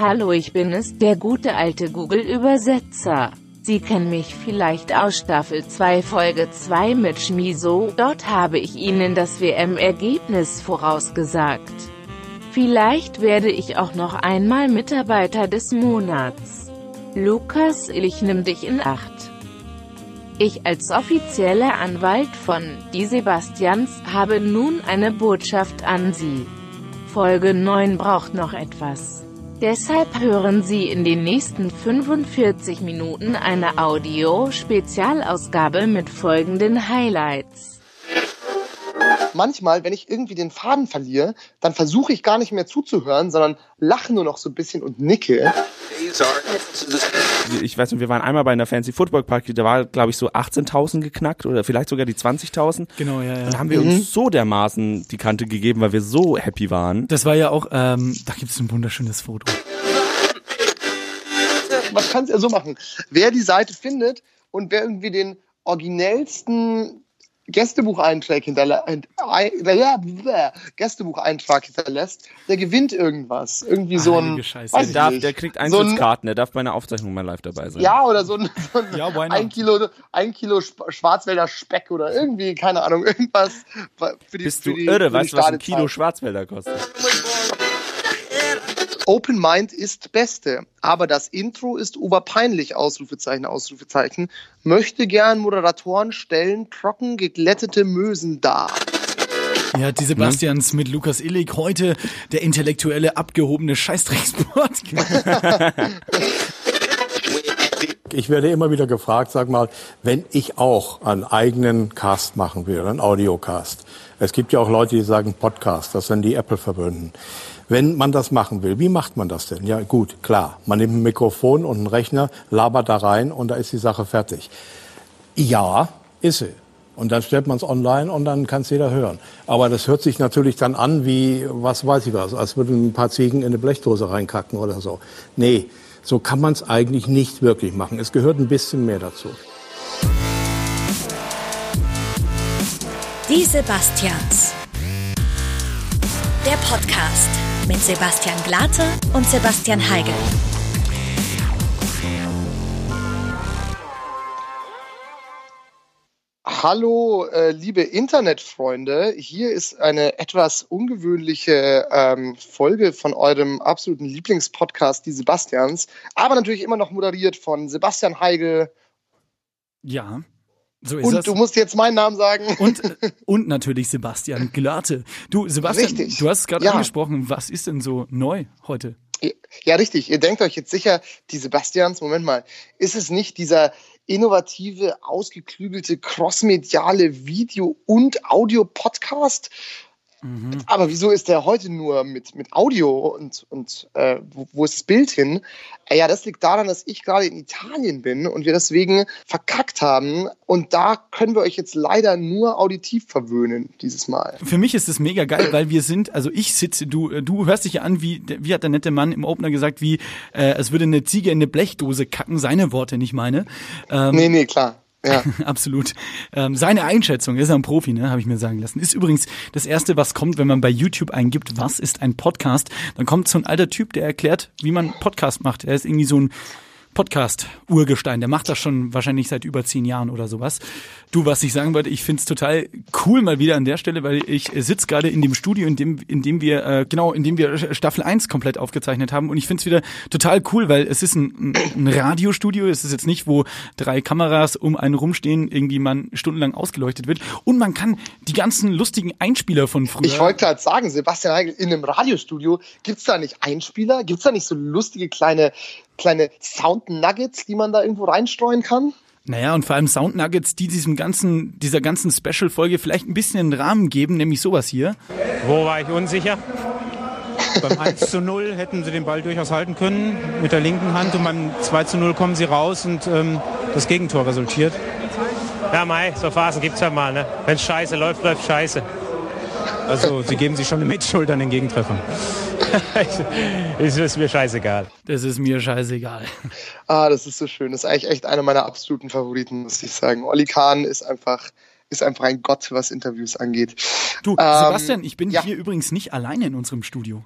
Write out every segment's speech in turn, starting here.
Hallo, ich bin es, der gute alte Google-Übersetzer. Sie kennen mich vielleicht aus Staffel 2 Folge 2 mit Schmiso, dort habe ich Ihnen das WM-Ergebnis vorausgesagt. Vielleicht werde ich auch noch einmal Mitarbeiter des Monats. Lukas, ich nimm dich in Acht. Ich als offizieller Anwalt von Die Sebastians habe nun eine Botschaft an Sie. Folge 9 braucht noch etwas. Deshalb hören Sie in den nächsten 45 Minuten eine Audio-Spezialausgabe mit folgenden Highlights. Manchmal, wenn ich irgendwie den Faden verliere, dann versuche ich gar nicht mehr zuzuhören, sondern lache nur noch so ein bisschen und nicke. Ich weiß nicht, wir waren einmal bei einer Fancy Football Party, da war, glaube ich, so 18.000 geknackt oder vielleicht sogar die 20.000. Genau, ja, ja. Und da haben wir Mhm. uns so dermaßen die Kante gegeben, weil wir so happy waren. Das war ja auch, ähm, da gibt's ein wunderschönes Foto. Man kann es ja so machen. Wer die Seite findet und wer irgendwie den originellsten Gästebucheintrag hinterlä hint- ei- ja, bäh, Gästebucheintrag hinterlässt, der gewinnt irgendwas. Irgendwie so ein, Scheiße. Der darf, nicht. der kriegt So ein- Eintrittskarten, der darf bei einer Aufzeichnung mal live dabei sein. Ja, oder so ein, so ein, Ja, ein Kilo, ein Kilo Schwarzwälder Speck oder irgendwie, keine Ahnung, irgendwas für die Bist für du die, irre, für weißt du, was ein Kilo. Schwarzwälder kostet? Open Mind ist Beste, aber das Intro ist oberpeinlich, Ausrufezeichen, Ausrufezeichen. Möchte gern Moderatoren stellen trocken geglättete Mösen dar. Ja, die Sebastians mit Lukas Illig, heute der intellektuelle, abgehobene Scheißdrecksport. Ich werde immer wieder gefragt, sag mal, wenn ich auch einen eigenen Cast machen will, einen Audiocast. Es gibt ja auch Leute, die sagen Podcast, das sind die Apple-Verbünden. Wenn man das machen will, wie macht man das denn? Ja, gut, klar. Man nimmt ein Mikrofon und einen Rechner, labert da rein und da ist die Sache fertig. Ja, ist sie. Und dann stellt man es online und dann kann es jeder hören. Aber das hört sich natürlich dann an wie, was weiß ich was, als würden ein paar Ziegen in eine Blechdose reinkacken oder so. Nee, so kann man es eigentlich nicht wirklich machen. Es gehört ein bisschen mehr dazu. Die Sebastians. Der Podcast mit Sebastian Glate und Sebastian Heigel. Hallo, äh, liebe Internetfreunde. Hier ist eine etwas ungewöhnliche ähm, Folge von eurem absoluten Lieblingspodcast, die Sebastians. Aber natürlich immer noch moderiert von Sebastian Heigel. Ja, so ist Und das. du musst jetzt meinen Namen sagen. Und, äh, und natürlich Sebastian Glate. Du, Sebastian, Richtig. du hast es gerade Ja. angesprochen. Was ist denn so neu heute? Ja, richtig. Ihr denkt euch jetzt sicher, die Sebastians, Moment mal, ist es nicht dieser innovative, ausgeklügelte, crossmediale Video- und Audio-Podcast? Aber wieso ist der heute nur mit, mit Audio und, und äh, wo, wo ist das Bild hin? Äh, ja, das liegt daran, dass ich gerade in Italien bin und wir deswegen verkackt haben. Und da können wir euch jetzt leider nur auditiv verwöhnen dieses Mal. Für mich ist es mega geil, weil wir sind, also ich sitze, du, äh, du hörst dich ja an, wie, wie hat der nette Mann im Opener gesagt, wie äh, es würde eine Ziege in eine Blechdose kacken, seine Worte, nicht meine. Ähm, Nee, nee, klar. Ja. Absolut. Ähm, seine Einschätzung, er ist ja ein Profi, ne, habe ich mir sagen lassen. Ist übrigens das erste, was kommt, wenn man bei YouTube eingibt, was ist ein Podcast? Dann kommt so ein alter Typ, der erklärt, wie man Podcast macht. Er ist irgendwie so ein Podcast-Urgestein. Der macht das schon wahrscheinlich seit über zehn Jahren oder sowas. Du, was ich sagen wollte, ich find's total cool mal wieder an der Stelle, weil ich sitz gerade in dem Studio, in dem, in dem wir, äh, genau, in dem wir Staffel 1 komplett aufgezeichnet haben. Und ich find's wieder total cool, weil es ist ein, ein Radiostudio. Es ist jetzt nicht, wo drei Kameras um einen rumstehen, irgendwie man stundenlang ausgeleuchtet wird. Und man kann die ganzen lustigen Einspieler von früher. Ich wollte gerade sagen, Sebastian Heigl, in einem Radiostudio, gibt's da nicht Einspieler? Gibt's da nicht so lustige kleine, kleine Sound-Nuggets, die man da irgendwo reinstreuen kann? Naja, und vor allem Sound Nuggets, die diesem ganzen, dieser ganzen Special-Folge vielleicht ein bisschen einen Rahmen geben, nämlich sowas hier. Wo war ich unsicher? beim 1 zu 0 hätten sie den Ball durchaus halten können mit der linken Hand und beim 2 zu 0 kommen sie raus und ähm, das Gegentor resultiert. Ja, Mai, so Phasen gibt's ja mal, ne? Wenn scheiße läuft, läuft scheiße. Also sie geben sich schon eine Mitschuld an den Gegentreffern. ist, ist mir scheißegal. Das ist mir scheißegal. Ah, das ist so schön. Das ist eigentlich echt einer meiner absoluten Favoriten, muss ich sagen. Olli Kahn ist einfach, ist einfach ein Gott, was Interviews angeht. Du, Ähm, Sebastian, ich bin ja. hier übrigens nicht alleine in unserem Studio.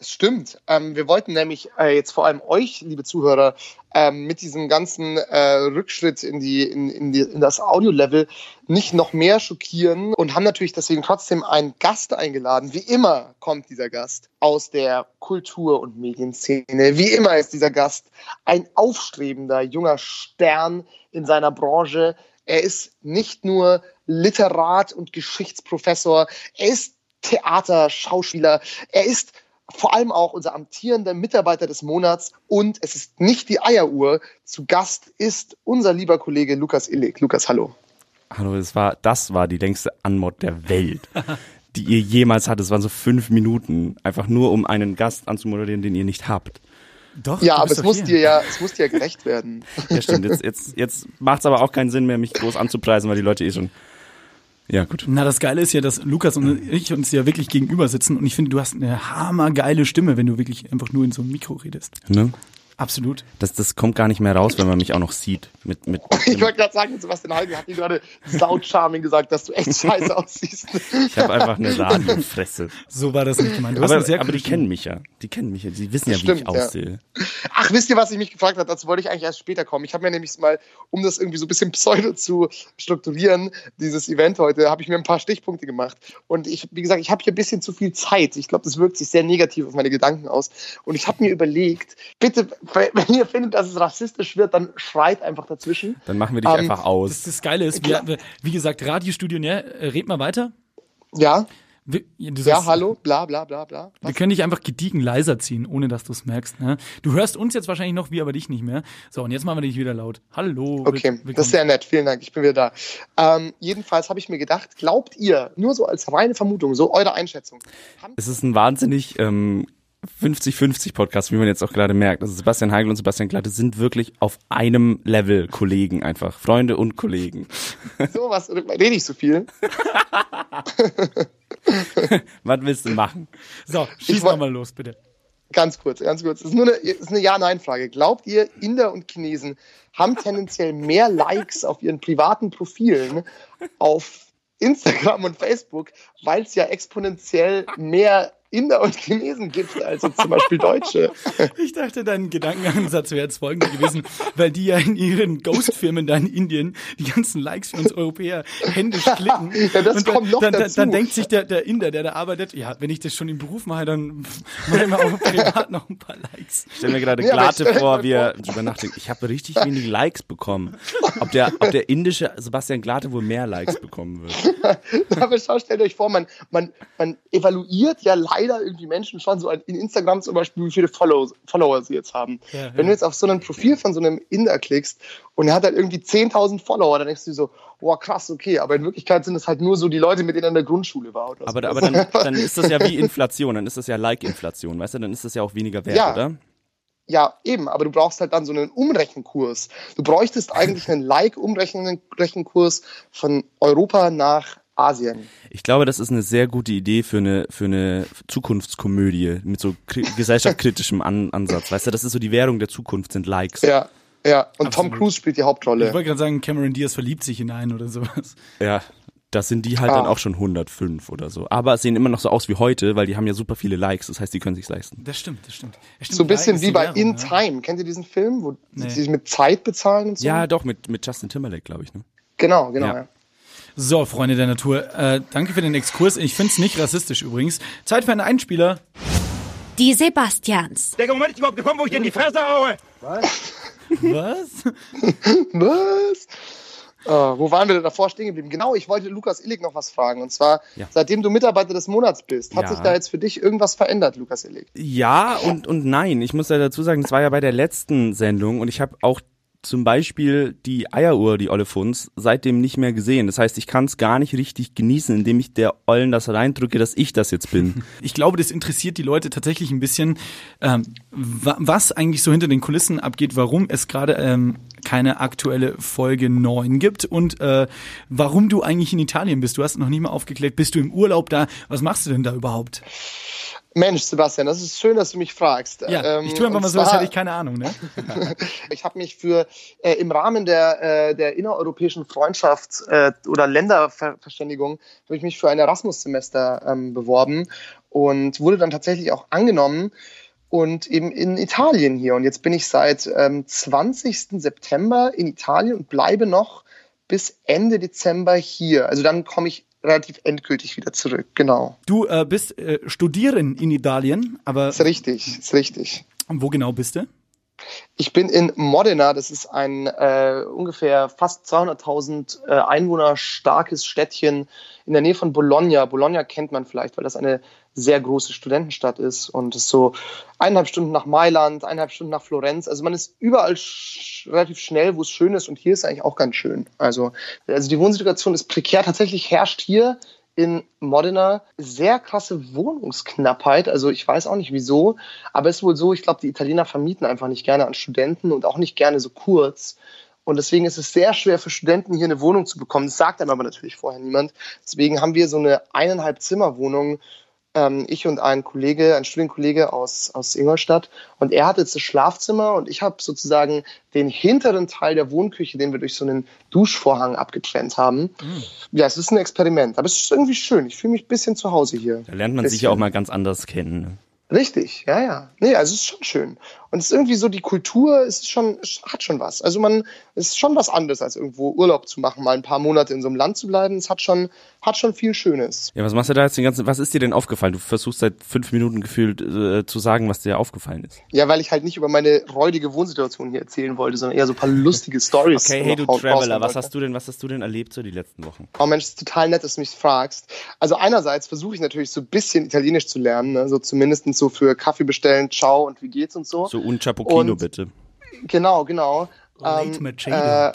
Das stimmt. Ähm, wir wollten nämlich äh, jetzt vor allem euch, liebe Zuhörer, ähm, mit diesem ganzen äh, Rückschritt in, die, in, in, die, in das Audio-Level nicht noch mehr schockieren und haben natürlich deswegen trotzdem einen Gast eingeladen. Wie immer kommt dieser Gast aus der Kultur- und Medienszene. Wie immer ist dieser Gast ein aufstrebender junger Stern in seiner Branche. Er ist nicht nur Literat und Geschichtsprofessor, er ist Theater, Schauspieler, er ist vor allem auch unser amtierender Mitarbeiter des Monats und es ist nicht die Eieruhr. Zu Gast ist unser lieber Kollege Lukas Illig. Lukas, hallo. Hallo, das war, das war die längste Anmod der Welt, die ihr jemals hattet. Es waren so fünf Minuten, einfach nur um einen Gast anzumoderieren, den ihr nicht habt. Doch, Ja, aber es muss hier. dir ja, es muss dir ja gerecht werden. Ja, stimmt. Jetzt, jetzt, jetzt macht es aber auch keinen Sinn mehr, mich groß anzupreisen, weil die Leute eh schon. Ja, gut. Na, das Geile ist ja, dass Lukas und ich uns ja wirklich gegenüber sitzen und ich finde, du hast eine hammergeile Stimme, wenn du wirklich einfach nur in so einem Mikro redest. Ne? Absolut. Das, das kommt gar nicht mehr raus, wenn man mich auch noch sieht. Mit, mit, Ich wollte gerade sagen, Sebastian Heide hat dir gerade saut charming gesagt, dass du echt scheiße aussiehst. ich habe einfach eine Radiofresse. So war das nicht gemeint. Aber, aber die kennen mich ja. Die kennen mich ja. Die wissen ja, wie Stimmt, ich ja. aussehe. Ach, wisst ihr, was ich mich gefragt habe? Dazu wollte ich eigentlich erst später kommen. Ich habe mir nämlich mal, um das irgendwie so ein bisschen pseudo zu strukturieren, dieses Event heute, habe ich mir ein paar Stichpunkte gemacht. Und ich, wie gesagt, ich habe hier ein bisschen zu viel Zeit. Ich glaube, das wirkt sich sehr negativ auf meine Gedanken aus. Und ich habe mir überlegt, bitte, wenn ihr findet, dass es rassistisch wird, dann schreit einfach dazwischen. Dann machen wir dich Ähm, einfach Das, aus. das Geile ist, wir, wie gesagt, Radiostudio, ne? Äh, Red mal weiter. Ja, Wir, du ja, sagst- hallo, bla bla bla bla. Wir können dich einfach gediegen leiser ziehen, ohne dass du es merkst. Ne? Du hörst uns jetzt wahrscheinlich noch, wir aber dich nicht mehr. So, und jetzt machen wir dich wieder laut. Hallo. Okay, willkommen. das ist sehr nett. Vielen Dank. Ich bin wieder da. Ähm, jedenfalls habe ich mir gedacht, glaubt ihr, nur so als reine Vermutung, so eure Einschätzung, Es ist ein wahnsinnig ähm, 50-50 Podcast, wie man jetzt auch gerade merkt. Also Sebastian Heigl und Sebastian Glatte sind wirklich auf einem Level Kollegen einfach. Freunde und Kollegen. sowas, rede ich so viel? Was willst du machen? So, schieß woll- noch mal los, bitte. Ganz kurz, ganz kurz. Das ist nur eine, ist eine Ja-Nein-Frage. Glaubt ihr, Inder und Chinesen haben tendenziell mehr Likes auf ihren privaten Profilen auf Instagram und Facebook, weil es ja exponentiell mehr Inder und Chinesen gibt als jetzt zum Beispiel Deutsche? Ich dachte, dein Gedankenansatz wäre jetzt folgender gewesen, weil die ja in ihren Ghost-Firmen da in Indien die ganzen Likes für uns Europäer händisch klicken. Ja, das und dann, kommt noch dann, dazu. dann denkt sich der, der Inder, der da arbeitet, ja, wenn ich das schon im Beruf mache, dann mache ich mir auch privat noch ein paar Likes. Ich stell mir gerade Ja, vor, mal wie er drüber nachdenkt. Ich habe richtig wenig Likes bekommen. Ob der, ob der indische Sebastian Glatte wohl mehr Likes bekommen wird. Aber schau, stellt euch vor, man, man, man evaluiert ja leider irgendwie Menschen schon so in Instagram zum Beispiel, wie viele Follow, Follower sie jetzt haben. Ja, Wenn ja. du jetzt auf so ein Profil von so einem Inder klickst und er hat halt irgendwie 10.000 Follower, dann denkst du so, boah, krass, okay, aber in Wirklichkeit sind es halt nur so die Leute, mit denen er in der Grundschule war. Oder Aber, so. aber dann, dann ist das ja wie Inflation, dann ist das ja Like-Inflation, weißt du? Dann ist das ja auch weniger wert, Ja. oder? Ja, eben, aber du brauchst halt dann so einen Umrechenkurs. Du bräuchtest eigentlich einen Like-Umrechenkurs von Europa nach Asien. Ich glaube, das ist eine sehr gute Idee für eine, für eine Zukunftskomödie mit so kri gesellschaftskritischem An Ansatz. Weißt du, das ist so die Währung der Zukunft, sind Likes. Ja, ja. Und Tom Absolut. Cruise spielt die Ich Hauptrolle. wollte gerade sagen, Cameron Diaz verliebt sich hinein oder sowas. Ja, das sind die halt Ah. dann auch schon 105 oder so. Aber sehen immer noch so aus wie heute, weil die haben ja super viele Likes, das heißt, die können sich's leisten. Das stimmt, das stimmt. Ja, stimmt So ein bisschen wie bei Währung, In ja. Time. Kennt ihr diesen Film, wo Nee. sie sich mit Zeit bezahlen und so? Ja, doch, mit, mit Justin Timberlake, glaube ich, ne? Genau, genau. Ja. Ja. So, Freunde der Natur, äh, danke für den Exkurs. Ich find's nicht rassistisch übrigens. Zeit für einen Einspieler. Die Sebastians. Der Moment ist überhaupt gekommen, wo ich dir in die Fresse haue. Was? Was? Äh, wo waren wir denn davor stehen geblieben? Genau, ich wollte Lukas Illig noch was fragen. Und zwar, Ja. seitdem du Mitarbeiter des Monats bist, hat Ja. sich da jetzt für dich irgendwas verändert, Lukas Illig? Ja und, und nein. Ich muss ja dazu sagen, es war ja bei der letzten Sendung und ich habe auch zum Beispiel die Eieruhr, die Olle Funz, seitdem nicht mehr gesehen. Das heißt, ich kann es gar nicht richtig genießen, indem ich der Ollen das reindrücke, dass ich das jetzt bin. Ich glaube, das interessiert die Leute tatsächlich ein bisschen, ähm, wa was eigentlich so hinter den Kulissen abgeht, warum es gerade ähm, keine aktuelle Folge 9 gibt und äh, warum du eigentlich in Italien bist. Du hast noch nicht mal aufgeklärt, bist du im Urlaub da? Was machst du denn da überhaupt? Mensch, Sebastian, das ist schön, dass du mich fragst. Ja, Ähm, ich tue einfach mal so, als hätte ich keine Ahnung, ne? Ich habe mich für äh, im Rahmen der, äh, der innereuropäischen Freundschaft äh, oder Länderverständigung habe ich mich für ein Erasmus-Semester ähm, beworben und wurde dann tatsächlich auch angenommen und eben in Italien hier. Und jetzt bin ich seit ähm, 20. September in Italien und bleibe noch bis Ende Dezember hier. Also dann komme ich relativ endgültig wieder zurück, genau. Du äh, bist äh, studieren in Italien, aber Ist richtig, ist richtig. wo genau bist du? Ich bin in Modena, das ist ein äh, ungefähr fast 200.000 äh, Einwohner starkes Städtchen in der Nähe von Bologna. Bologna kennt man vielleicht, weil das eine sehr große Studentenstadt ist und ist so eineinhalb Stunden nach Mailand, eineinhalb Stunden nach Florenz. Also man ist überall sch relativ schnell, wo es schön ist und hier ist eigentlich auch ganz schön. Also, also die Wohnsituation ist prekär. Tatsächlich herrscht hier in Modena sehr krasse Wohnungsknappheit. Also ich weiß auch nicht wieso, aber es ist wohl so, ich glaube, die Italiener vermieten einfach nicht gerne an Studenten und auch nicht gerne so kurz. Und deswegen ist es sehr schwer für Studenten hier eine Wohnung zu bekommen. Das sagt einem aber natürlich vorher niemand. Deswegen haben wir so eine eineinhalb Zimmerwohnung ähm, ich und ein Kollege, ein Studienkollege aus, aus Ingolstadt. Und er hat jetzt das Schlafzimmer und ich habe sozusagen den hinteren Teil der Wohnküche, den wir durch so einen Duschvorhang abgetrennt haben. Ja, es ist ein Experiment, aber es ist irgendwie schön. Ich fühle mich ein bisschen zu Hause hier. Da lernt man sich ja auch mal ganz anders kennen. Richtig, ja, ja. Nee, also es ist schon schön. Und es ist irgendwie so, die Kultur es ist schon, hat schon was. Also man, es ist schon was anderes, als irgendwo Urlaub zu machen, mal ein paar Monate in so einem Land zu bleiben. Es hat schon, hat schon viel Schönes. Ja, was machst du da jetzt den ganzen, was ist dir denn aufgefallen? Du versuchst seit fünf Minuten gefühlt äh, zu sagen, was dir aufgefallen ist. Ja, weil ich halt nicht über meine räudige Wohnsituation hier erzählen wollte, sondern eher so ein paar lustige Stories. Okay, hey du Traveler, was hast du denn, was hast du denn erlebt so die letzten Wochen? Oh Mensch, es ist total nett, dass du mich fragst. Also einerseits versuche ich natürlich so ein bisschen Italienisch zu lernen, ne? so zumindest so für Kaffee bestellen, ciao und wie geht's und so. So Und- bitte. Genau, genau. Late Ähm, äh,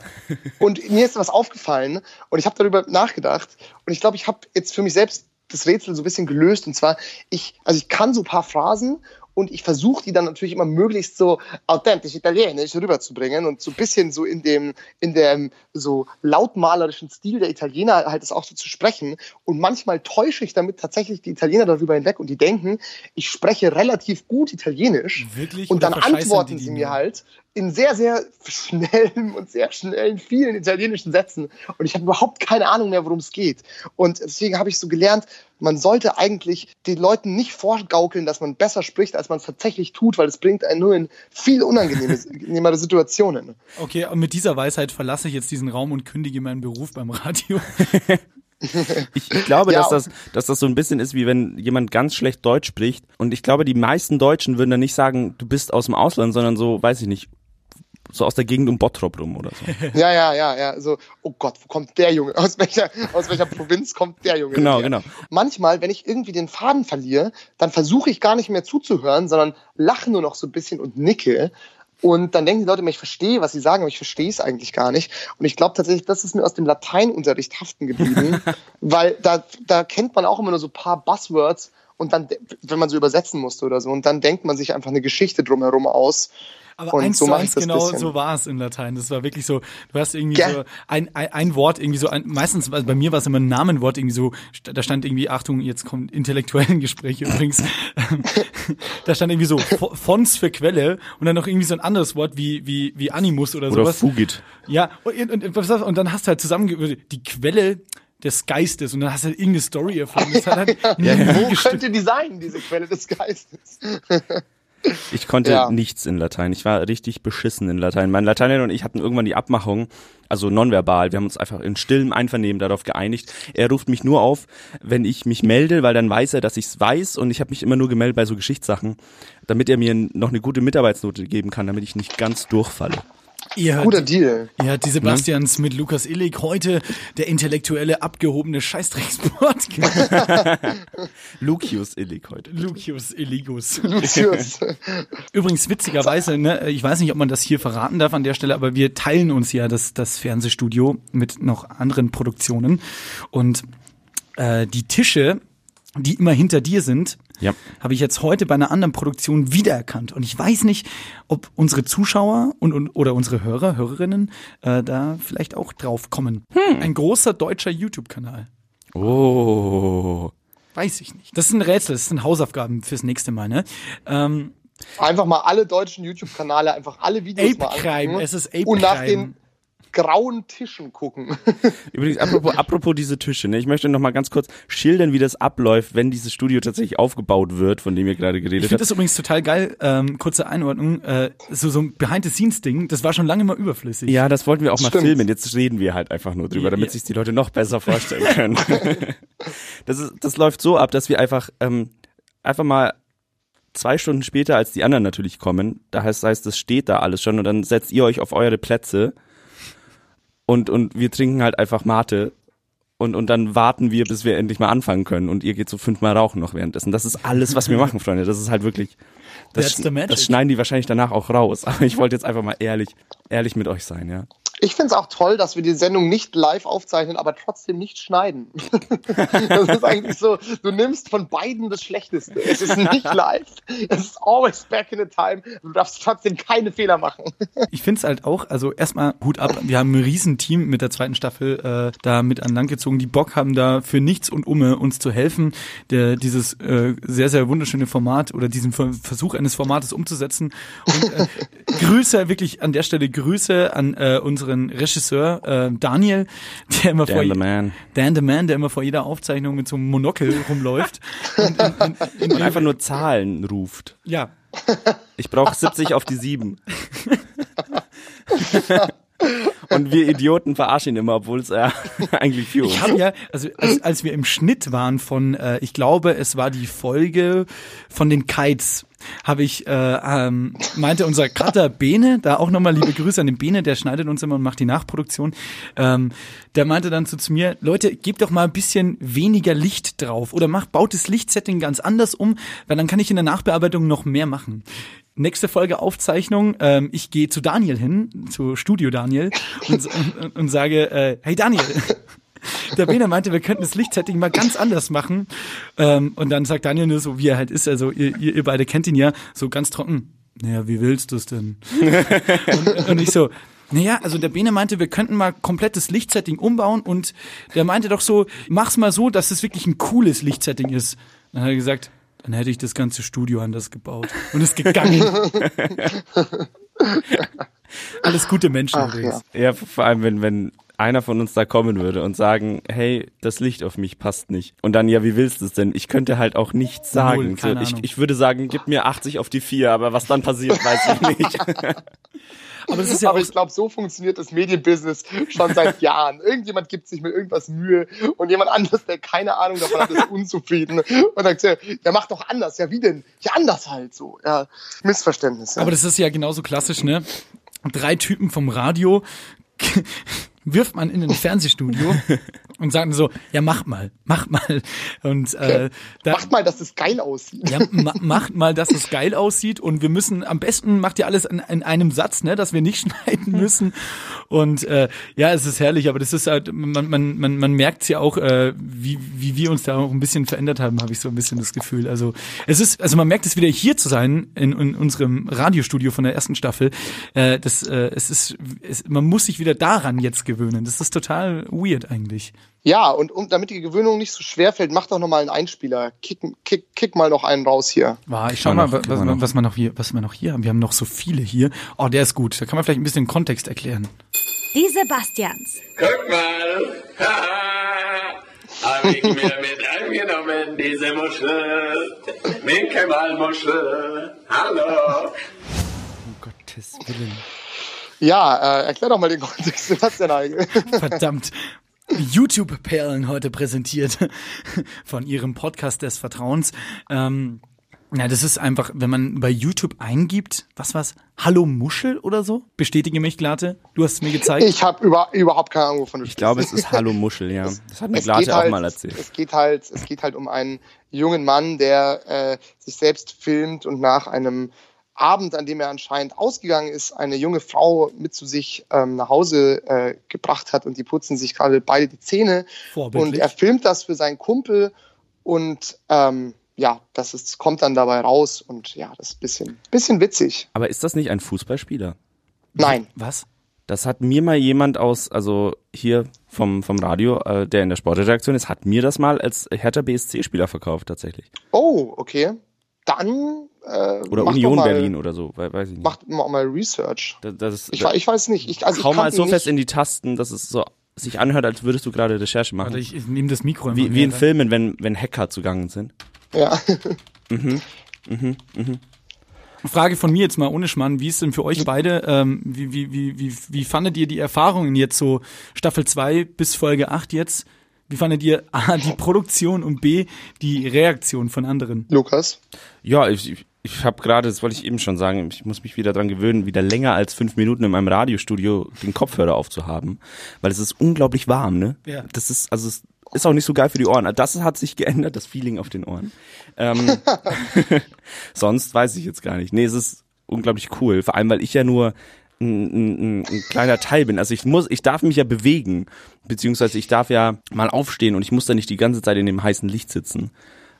und mir ist was aufgefallen und ich habe darüber nachgedacht und ich glaube, ich habe jetzt für mich selbst das Rätsel so ein bisschen gelöst und zwar ich also ich kann so ein paar Phrasen und ich versuche die dann natürlich immer möglichst so authentisch italienisch rüberzubringen und so ein bisschen so in dem in dem so lautmalerischen Stil der Italiener halt das auch so zu sprechen und manchmal täusche ich damit tatsächlich die Italiener darüber hinweg und die denken, ich spreche relativ gut italienisch Wirklich? und dann antworten die die sie nur? mir halt in sehr, sehr schnellen und sehr schnellen, vielen italienischen Sätzen. Und ich habe überhaupt keine Ahnung mehr, worum es geht. Und deswegen habe ich so gelernt, man sollte eigentlich den Leuten nicht vorgaukeln, dass man besser spricht, als man es tatsächlich tut, weil es bringt einen nur in viel unangenehmere Situationen. Okay, und mit dieser Weisheit verlasse ich jetzt diesen Raum und kündige meinen Beruf beim Radio. Ich, glaube, Ja. dass, das, dass das so ein bisschen ist, wie wenn jemand ganz schlecht Deutsch spricht. Und ich glaube, die meisten Deutschen würden dann nicht sagen, du bist aus dem Ausland, sondern so, weiß ich nicht, so aus der Gegend um Bottrop rum oder so. Ja, ja, ja, ja. So, oh Gott, wo kommt der Junge? Aus welcher, aus welcher Provinz kommt der Junge? Genau, genau. Manchmal, wenn ich irgendwie den Faden verliere, dann versuche ich gar nicht mehr zuzuhören, sondern lache nur noch so ein bisschen und nicke. Und dann denken die Leute immer, ich verstehe, was sie sagen, aber ich verstehe es eigentlich gar nicht. Und ich glaube tatsächlich, das ist mir aus dem Lateinunterricht haften geblieben, weil da, da kennt man auch immer nur so ein paar Buzzwords und dann, wenn man so übersetzen musste oder so, und dann denkt man sich einfach eine Geschichte drumherum aus. Aber Und eins so zu eins genau bisschen. so war es in Latein. Das war wirklich so, du hast irgendwie Gell? so ein, ein, ein Wort, irgendwie so, ein, meistens, also bei mir war es immer ein Namenwort, irgendwie so, da stand irgendwie, Achtung, jetzt kommt intellektuellen Gespräche übrigens, da stand irgendwie so Fo- Fons für Quelle und dann noch irgendwie so ein anderes Wort wie, wie, wie Animus oder, Oder sowas. Fugit. Ja, und, und, und, was sagst du? und dann hast du halt zusammen die Quelle des Geistes und dann hast du halt irgendeine Story erfunden. Das hat halt nie, nie Wo könnte die sein, diese Quelle des Geistes? Ich konnte Ja. nichts in Latein. Ich war richtig beschissen in Latein. Mein Lateiner und ich hatten irgendwann die Abmachung, also nonverbal. Wir haben uns einfach in stillem Einvernehmen darauf geeinigt. Er ruft mich nur auf, wenn ich mich melde, weil dann weiß er, dass ich es weiß. Und ich habe mich immer nur gemeldet bei so Geschichtssachen, damit er mir noch eine gute Mitarbeitsnote geben kann, damit ich nicht ganz durchfalle. Ihr hört, Guter Deal. ihr hört die Sebastians mit Lukas Illig heute, der intellektuelle, abgehobene Scheißdrecksport. Lucius Illig heute. Lucius Illigus. Lucius. Übrigens witzigerweise, ne, ich weiß nicht, ob man das hier verraten darf an der Stelle, aber wir teilen uns ja das, das Fernsehstudio mit noch anderen Produktionen. Und äh, die Tische, die immer hinter dir sind, Ja. habe ich jetzt heute bei einer anderen Produktion wiedererkannt. Und ich weiß nicht, ob unsere Zuschauer und, und oder unsere Hörer, Hörerinnen äh, da vielleicht auch drauf kommen. Ein großer deutscher YouTube-Kanal. Oh. Weiß ich nicht. Das ist ein Rätsel, das sind Hausaufgaben fürs nächste Mal, ne? Ähm, Einfach mal alle deutschen YouTube-Kanäle, einfach alle Videos Ape mal Crime, es ist Ape Und nach Crime. den grauen Tischen gucken. Übrigens, apropos, apropos diese Tische, ne, ich möchte noch mal ganz kurz schildern, wie das abläuft, wenn dieses Studio tatsächlich aufgebaut wird, von dem ihr gerade Ich geredet finde habt. das übrigens total geil, ähm, kurze Einordnung, äh, so, so ein Behind-the-Scenes-Ding, das war schon lange mal überflüssig. Ja, das wollten wir auch mal Stimmt. filmen. Jetzt reden wir halt einfach nur drüber, damit ja. sich die Leute noch besser vorstellen können. das, ist, das läuft so ab, dass wir einfach ähm, einfach mal zwei Stunden später, als die anderen natürlich kommen, da heißt, heißt, das steht da alles schon und dann setzt ihr euch auf eure Plätze und, und wir trinken halt einfach Mate und, und dann warten wir, bis wir endlich mal anfangen können und ihr geht so fünfmal rauchen noch währenddessen. Das ist alles, was wir machen, Freunde. Das ist halt wirklich, das, magic. das schneiden die wahrscheinlich danach auch raus. Aber ich wollte jetzt einfach mal ehrlich, ehrlich mit euch sein, ja. Ich finde es auch toll, dass wir die Sendung nicht live aufzeichnen, aber trotzdem nicht schneiden. das ist eigentlich so, du nimmst von beiden das Schlechteste. Es ist nicht live, es ist always back in the time. Du darfst trotzdem keine Fehler machen. Ich finde es halt auch, also erstmal Hut ab, wir haben ein Riesenteam mit der zweiten Staffel äh, da mit an Land gezogen, die Bock haben da für nichts und umme uns zu helfen, der, dieses äh, sehr, sehr wunderschöne Format oder diesen Ver Versuch eines Formates umzusetzen. Und äh, Grüße, wirklich an der Stelle Grüße an äh, unseren Regisseur äh, Daniel, der immer vor Dan the Man. Dan the Man, der immer vor jeder Aufzeichnung mit so einem Monokel rumläuft. Und, in, in, in, Und einfach nur Zahlen ruft. ja, Ich brauche 70 auf die 7. Und wir Idioten verarschen ihn immer, obwohl es äh, eigentlich für uns. Ich habe ja, also als, als wir im Schnitt waren von, äh, ich glaube, es war die Folge von den Kites, habe ich, äh, ähm, meinte unser Cutter Bene, da auch nochmal liebe Grüße an den Bene, der schneidet uns immer und macht die Nachproduktion, ähm, der meinte dann so zu mir, Leute, gebt doch mal ein bisschen weniger Licht drauf oder macht, baut das Lichtsetting ganz anders um, weil dann kann ich in der Nachbearbeitung noch mehr machen. Nächste Folge Aufzeichnung. Ähm, ich gehe zu Daniel hin, zu Studio Daniel und, und, und sage, äh, hey Daniel, der Bene meinte, wir könnten das Lichtsetting mal ganz anders machen. Ähm, und dann sagt Daniel nur so, wie er halt ist, also ihr, ihr, ihr beide kennt ihn ja, so ganz trocken. Naja, wie willst du es denn? und, und ich so, naja, also der Bene meinte, wir könnten mal komplettes Lichtsetting umbauen und der meinte doch so, mach's mal so, dass es wirklich ein cooles Lichtsetting ist. Dann hat er gesagt, dann hätte ich das ganze Studio anders gebaut und ist gegangen. Alles gute Menschen Ach, übrigens. Ja, vor allem, wenn, wenn einer von uns da kommen würde und sagen, hey, das Licht auf mich passt nicht. Und dann, ja, wie willst du es denn? Ich könnte halt auch nichts sagen. Null, keine so, ich, ich würde sagen, gib mir 80 auf die 4, aber was dann passiert, weiß ich nicht. Aber das ist ja Aber ich glaube, so funktioniert das Medienbusiness schon seit Jahren. Irgendjemand gibt sich mit irgendwas Mühe und jemand anderes, der keine Ahnung davon hat, ist unzufrieden und sagt, ja, mach doch anders. Ja, wie denn? Ja, anders halt so. Ja, Missverständnis. Ja. Aber das ist ja genauso klassisch, ne? Drei Typen vom Radio wirft man in ein Fernsehstudio und sagen so, ja mach mal, mach mal. Und äh, da, Macht mal, dass es geil aussieht. ja, ma macht mal, dass es geil aussieht und wir müssen, am besten macht ihr alles in, in einem Satz, ne, dass wir nicht schneiden müssen. Und äh, ja, es ist herrlich, aber das ist halt, man, man, man, man merkt ja auch, äh, wie, wie wir uns da auch ein bisschen verändert haben, habe ich so ein bisschen das Gefühl. Also es ist, also man merkt es wieder hier zu sein in, in unserem Radiostudio von der ersten Staffel. Äh, das, äh, es ist, es, man muss sich wieder daran jetzt gewöhnen. Das ist total weird eigentlich. Ja, und um, damit die Gewöhnung nicht so schwer fällt, mach doch noch mal einen Einspieler. Kick, kick, kick mal noch einen raus hier. War, ich schau mal, noch, was, noch. was wir noch hier, was wir noch hier haben. Wir haben noch so viele hier. Oh, der ist gut. Da kann man vielleicht ein bisschen Kontext erklären. Die Sebastians. Guck mal, haha, hab ich mir mit eingenommen, diese Muschel, Minke Walmuschel, hallo. Um Gottes Willen. Ja, äh, erklär doch mal den Kontext, Sebastian Heigl. Verdammt. YouTube-Perlen heute präsentiert von ihrem Podcast des Vertrauens. Ähm, ja, das ist einfach, wenn man bei YouTube eingibt, was war's? Hallo Muschel oder so? Bestätige mich, Glatte. Du hast es mir gezeigt. Ich habe über, überhaupt keine Ahnung, wovon du Ich glaube, es ist Hallo Muschel, ja. Das hat mir es Glate geht auch halt, mal erzählt. Es geht halt, es geht halt um einen jungen Mann, der äh, sich selbst filmt und nach einem Abend, an dem er anscheinend ausgegangen ist, eine junge Frau mit zu sich ähm, nach Hause äh, gebracht hat und die putzen sich gerade beide die Zähne. Und er filmt das für seinen Kumpel und ähm, ja, das ist, kommt dann dabei raus und ja, das ist ein bisschen, bisschen witzig. Aber ist das nicht ein Fußballspieler? Nein. Was? Das hat mir mal jemand aus, also hier vom, vom Radio, äh, der in der Sportredaktion ist, hat mir das mal als Hertha BSC-Spieler verkauft, tatsächlich. Oh, okay. Dann Äh, Oder Union mal, Berlin oder so, we- weiß ich nicht. Macht mal, Research. das, das ist, Ich, ich weiß nicht. Ich, also hau ich mal so fest in die Tasten, dass es so sich anhört, als würdest du gerade Recherche machen. Warte, ich, ich nehme das Mikro einfach wie, wie in ran. Filmen, wenn, wenn Hacker zugange sind. Ja. Frage von mir jetzt mal ohne Schmarrn, wie ist denn für euch beide, ähm, wie, wie, wie, wie, wie fandet ihr die Erfahrungen jetzt so Staffel 2 bis Folge 8 jetzt? Wie fandet ihr A, die Produktion und B, die Reaktion von anderen? Lukas. Ja, ich, ich, habe gerade, das wollte ich eben schon sagen, ich muss mich wieder dran gewöhnen, wieder länger als fünf Minuten in meinem Radiostudio den Kopfhörer aufzuhaben, weil es ist unglaublich warm, ne? Ja. Das ist, also es ist auch nicht so geil für die Ohren. Das hat sich geändert, das Feeling auf den Ohren. Ähm, sonst weiß ich jetzt gar nicht. Nee, es ist unglaublich cool, vor allem weil ich ja nur ein, ein, ein kleiner Teil bin. Also ich muss, ich darf mich ja bewegen, beziehungsweise ich darf ja mal aufstehen und ich muss da nicht die ganze Zeit in dem heißen Licht sitzen.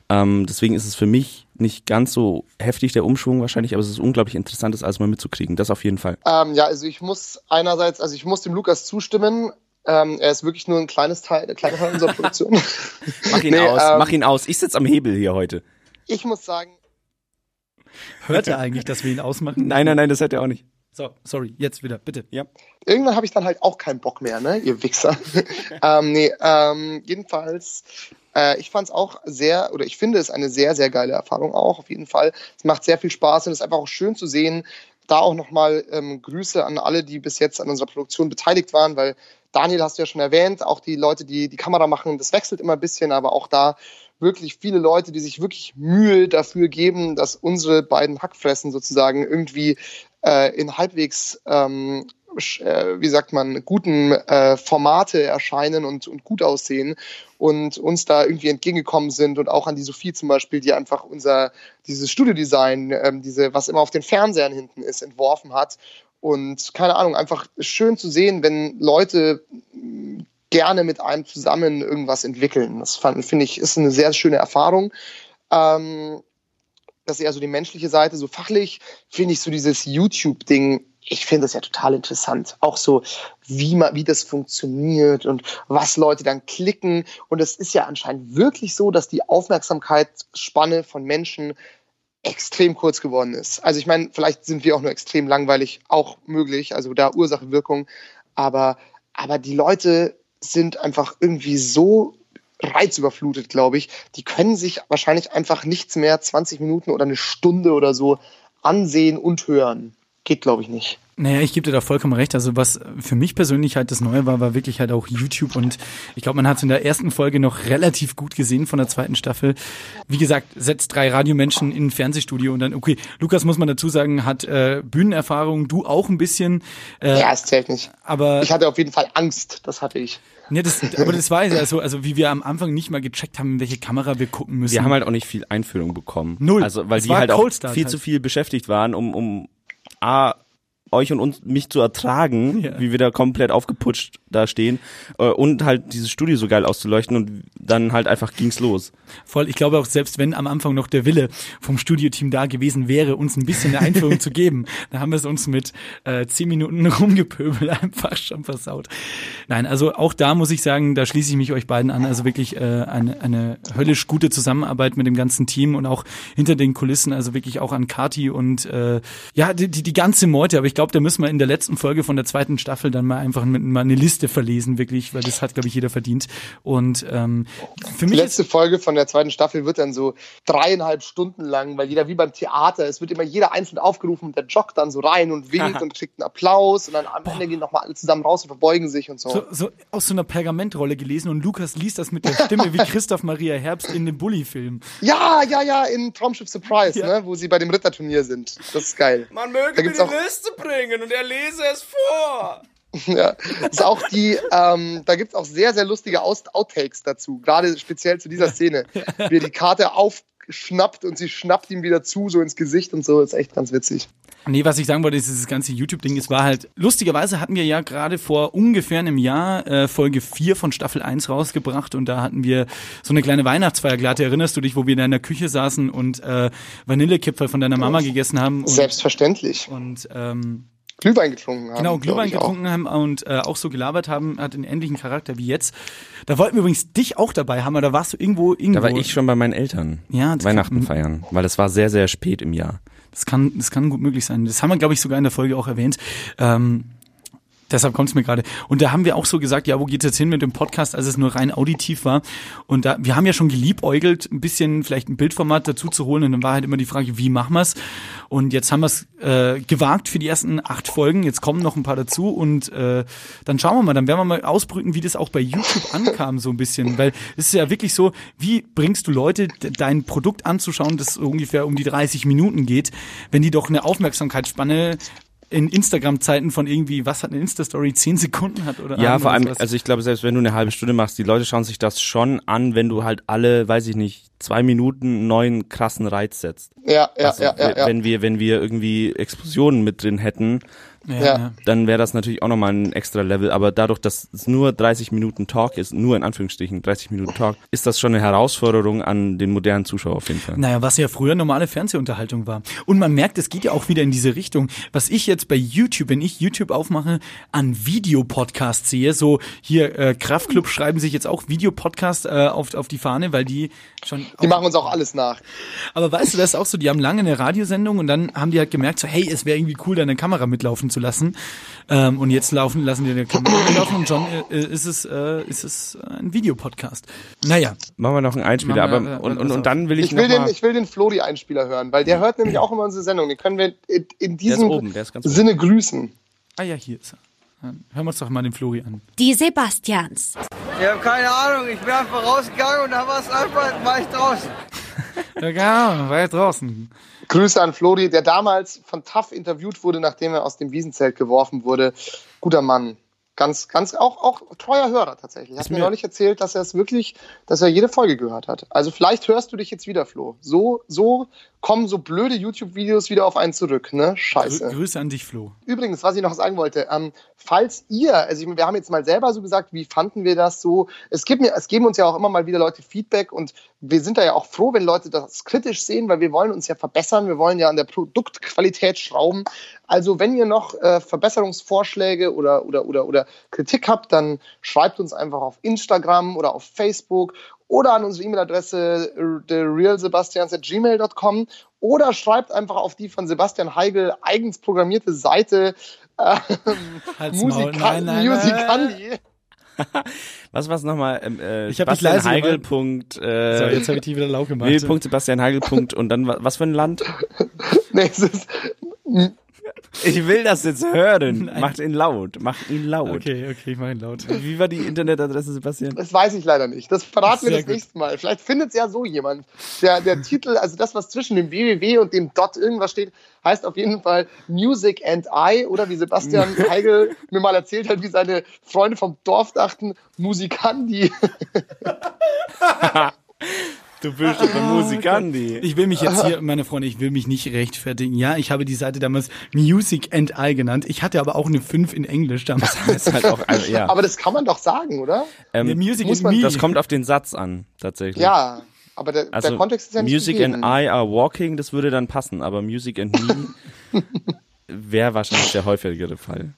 Ähm, deswegen ist es für mich nicht ganz so heftig der Umschwung wahrscheinlich, aber es ist unglaublich interessant, das alles mal mitzukriegen. Das auf jeden Fall. Ähm, ja, also ich muss einerseits, also ich muss dem Lukas zustimmen. Ähm, er ist wirklich nur ein kleines Teil, ein kleiner Teil unserer Produktion. Mach ihn Nee, aus, ähm, mach ihn aus. Ich sitze am Hebel hier heute. Ich muss sagen, Hört er eigentlich, dass wir ihn ausmachen? Nein, nein, nein, das hat er auch nicht. So, sorry, jetzt wieder, bitte. Ja. irgendwann habe ich dann halt auch keinen Bock mehr, ne, ihr Wichser. ähm, nee, ähm, jedenfalls, äh, ich fand es auch sehr, oder ich finde es eine sehr, sehr geile Erfahrung auch, auf jeden Fall. Es macht sehr viel Spaß und es ist einfach auch schön zu sehen. Da auch nochmal ähm, Grüße an alle, die bis jetzt an unserer Produktion beteiligt waren, weil Daniel hast du ja schon erwähnt, auch die Leute, die die Kamera machen, das wechselt immer ein bisschen, aber auch da wirklich viele Leute, die sich wirklich Mühe dafür geben, dass unsere beiden Hackfressen sozusagen irgendwie äh, in halbwegs, ähm, äh, wie sagt man, guten äh, Formate erscheinen und, und gut aussehen und uns da irgendwie entgegengekommen sind und auch an die Sophie zum Beispiel, die einfach unser, dieses Studiodesign, ähm, diese, was immer auf den Fernsehern hinten ist, entworfen hat. Und keine Ahnung, einfach schön zu sehen, wenn Leute mh, gerne mit einem zusammen irgendwas entwickeln. Das finde ich, ist eine sehr schöne Erfahrung. Ähm, das ist eher so die menschliche Seite. So fachlich finde ich so dieses YouTube-Ding, ich finde das ja total interessant. Auch so, wie, man, wie das funktioniert und was Leute dann klicken. Und es ist ja anscheinend wirklich so, dass die Aufmerksamkeitsspanne von Menschen extrem kurz geworden ist. Also ich meine, vielleicht sind wir auch nur extrem langweilig, auch möglich, also da Ursache, Wirkung. Aber, aber die Leute sind einfach irgendwie so reizüberflutet, glaube ich. Die können sich wahrscheinlich einfach nichts mehr 20 Minuten oder eine Stunde oder so ansehen und hören. Geht, glaube ich, nicht. Naja, ich gebe dir da vollkommen recht. Also was für mich persönlich halt das Neue war, war wirklich halt auch YouTube und ich glaube, man hat es in der ersten Folge noch relativ gut gesehen von der zweiten Staffel. Wie gesagt, setzt drei Radiomenschen in ein Fernsehstudio und dann, okay, Lukas muss man dazu sagen, hat äh, Bühnenerfahrung, du auch ein bisschen. Äh, Ja, es zählt nicht. aber Ich hatte auf jeden Fall Angst, das hatte ich. ne, das, aber das war ja so, also wie wir am Anfang nicht mal gecheckt haben, in welche Kamera wir gucken müssen. Wir haben halt auch nicht viel Einführung bekommen. Null. Also, weil Es die halt auch Cold Start viel halt. zu viel beschäftigt waren, um, um A, euch und uns mich zu ertragen, Ja. wie wir da komplett aufgeputscht da stehen äh, und halt dieses Studio so geil auszuleuchten und dann halt einfach ging's los. Voll, ich glaube auch, selbst wenn am Anfang noch der Wille vom Studioteam da gewesen wäre, uns ein bisschen eine Einführung zu geben, da haben wir es uns mit äh, zehn Minuten rumgepöbelt einfach schon versaut. Nein, also auch da muss ich sagen, da schließe ich mich euch beiden an. Also wirklich äh, eine, eine höllisch gute Zusammenarbeit mit dem ganzen Team und auch hinter den Kulissen, also wirklich auch an Kati und äh, ja, die, die, die ganze Meute. Aber ich glaube, da müssen wir in der letzten Folge von der zweiten Staffel dann mal einfach mit, mal eine Liste verlesen, wirklich, weil das hat, glaube ich, jeder verdient. Und ähm, für Die mich ist letzte Folge von der zweiten Staffel wird dann so dreieinhalb Stunden lang, weil jeder wie beim Theater, es wird immer jeder einzeln aufgerufen und der joggt dann so rein und winkt und kriegt einen Applaus und dann am Ende gehen nochmal alle zusammen raus und verbeugen sich und so. so, so aus so einer Pergamentrolle gelesen und Lukas liest das mit der Stimme wie Christoph Maria Herbst in dem Bully-Film. Ja, ja, ja, in Traumschiff Surprise, Ja. ne, wo sie bei dem Ritterturnier sind. Das ist geil. Man möge Da gibt's auch- Liste bringen und er lese es vor. Ja, ist auch die, ähm, da gibt's auch sehr, sehr lustige Outtakes dazu, gerade speziell zu dieser Szene. Wie er die Karte aufschnappt und sie schnappt ihm wieder zu, so ins Gesicht und so, ist echt ganz witzig. Nee, was ich sagen wollte, ist dieses ganze YouTube-Ding, es war halt, lustigerweise hatten wir ja gerade vor ungefähr einem Jahr äh, Folge 4 von Staffel 1 rausgebracht und da hatten wir so eine kleine Weihnachtsfeier, Glatte, erinnerst du dich, wo wir in der Küche saßen und äh, Vanillekipferl von deiner Mama gegessen haben und, Selbstverständlich. und ähm, Glühwein getrunken haben. Genau, Glühwein ich auch. getrunken haben und äh, auch so gelabert haben, hat einen ähnlichen Charakter wie jetzt. Da wollten wir übrigens dich auch dabei haben, aber da warst du irgendwo irgendwo. Da war ich schon bei meinen Eltern Ja, das Weihnachten kann- feiern, weil es war sehr, sehr spät im Jahr. Das kann, das kann gut möglich sein. Das haben wir, glaube ich, sogar in der Folge auch erwähnt. Ähm, deshalb kommt es mir gerade. Und da haben wir auch so gesagt, ja, wo geht's jetzt hin mit dem Podcast, als es nur rein auditiv war. Und da, wir haben ja schon geliebäugelt, ein bisschen vielleicht ein Bildformat dazu zu holen. Und dann war halt immer die Frage, wie machen wir's? Und jetzt haben wir es äh, gewagt für die ersten acht Folgen. Jetzt kommen noch ein paar dazu und äh, dann schauen wir mal, dann werden wir mal ausbrüten, wie das auch bei YouTube ankam so ein bisschen. Weil es ist ja wirklich so, wie bringst du Leute, de- dein Produkt anzuschauen, das ungefähr um die 30 Minuten geht, wenn die doch eine Aufmerksamkeitsspanne in Instagram-Zeiten von irgendwie, was hat eine Insta-Story, 10 Sekunden hat oder Ja, vor allem, sowas. also ich glaube, selbst wenn du eine halbe Stunde machst, die Leute schauen sich das schon an, wenn du halt alle, weiß ich nicht, zwei Minuten einen neuen krassen Reiz setzt. Ja, ja, Also, ja, ja, ja. Wenn wir, wenn wir irgendwie Explosionen mit drin hätten, ja, ja. dann wäre das natürlich auch nochmal ein extra Level. Aber dadurch, dass es nur 30 Minuten Talk ist, nur in Anführungsstrichen 30 Minuten Talk, ist das schon eine Herausforderung an den modernen Zuschauer auf jeden Fall. Naja, was ja früher normale Fernsehunterhaltung war. Und man merkt, es geht ja auch wieder in diese Richtung. Was ich jetzt bei YouTube, wenn ich YouTube aufmache, an Videopodcasts sehe, so hier äh, Kraftclub schreiben sich jetzt auch Videopodcast äh, auf, auf die Fahne, weil die schon. Die machen uns auch alles nach. Aber weißt du, das ist auch so, die haben lange eine Radiosendung und dann haben die halt gemerkt, so, hey, es wäre irgendwie cool, deine Kamera mitlaufen zu lassen. Ähm, und jetzt laufen, lassen die eine Kamera mitlaufen und schon äh, ist es, äh, ist es ein Videopodcast. Naja, Machen wir noch einen Einspieler, wir, aber äh, und, und, und dann will ich, Ich will, noch den, mal, ich will den Flori-Einspieler hören, weil der hört nämlich auch immer unsere Sendung. Den können wir in, in diesem oben, ganz oben. Sinne grüßen. ah ja, hier ist er. Dann hören wir uns doch mal den Flori an. Die Sebastians. Ich habe keine Ahnung, ich bin einfach rausgegangen und da war es einfach, war ich draußen. Ja, ja draußen. Grüße an Flori, der damals von TAF interviewt wurde, nachdem er aus dem Wiesenzelt geworfen wurde. Guter Mann. Ganz, ganz, auch, auch treuer Hörer tatsächlich. Hat mir mir- neulich erzählt, dass er es wirklich, dass er jede Folge gehört hat. Also vielleicht hörst du dich jetzt wieder, Flo. So, so kommen so blöde YouTube-Videos wieder auf einen zurück, ne? Scheiße. Grü Grüße an dich, Flo. Übrigens, was ich noch sagen wollte, ähm, falls ihr, also wir haben jetzt mal selber so gesagt, wie fanden wir das so? Es gibt mir, es geben uns ja auch immer mal wieder Leute Feedback und wir sind da ja auch froh, wenn Leute das kritisch sehen, weil wir wollen uns ja verbessern, wir wollen ja an der Produktqualität schrauben. Also wenn ihr noch äh, Verbesserungsvorschläge oder, oder, oder, oder Kritik habt, dann schreibt uns einfach auf Instagram oder auf Facebook oder an unsere E-Mail-Adresse äh, therealsebastians.gmail.com oder schreibt einfach auf die von Sebastian Heigl eigens programmierte Seite äh, Halt's Maul. Musikan Nein, nein, Musicandi. was war's nochmal? Ähm, äh, Ich hab dich Sebastian leise Heigl. gemacht. Punkt, äh, So, jetzt habe ich die wieder lau gemacht. www.sebastianheigl. Punkt und dann wa- was für ein Land? Nee, es ist, Ich will das jetzt hören. Nein. Macht ihn laut. Macht ihn laut. Okay, okay, ich mache ihn laut. Wie war die Internetadresse, Sebastian? das weiß ich leider nicht. Das verraten wir das gut. nächste Mal. Vielleicht findet es ja so jemand. Der, der Titel, also das, was zwischen dem www und dem Dot irgendwas steht, heißt auf jeden Fall Music and I oder wie Sebastian Heigl mir mal erzählt hat, wie seine Freunde vom Dorf dachten, Musikandi. Du bist doch ein Musikandi. Ich will mich jetzt hier, meine Freunde, ich will mich nicht rechtfertigen. Ja, ich habe die Seite damals Music and I genannt. Ich hatte aber auch eine 5 in Englisch damals. Das ist halt auch, ein- ja. Aber das kann man doch sagen, oder? Ähm, Der Music muss man- Me. das kommt auf den Satz an, tatsächlich. Ja, aber der, Also der Kontext ist ja nicht Music gegeben. and I are walking, das würde dann passen, aber Music and me wäre wahrscheinlich der häufigere Fall.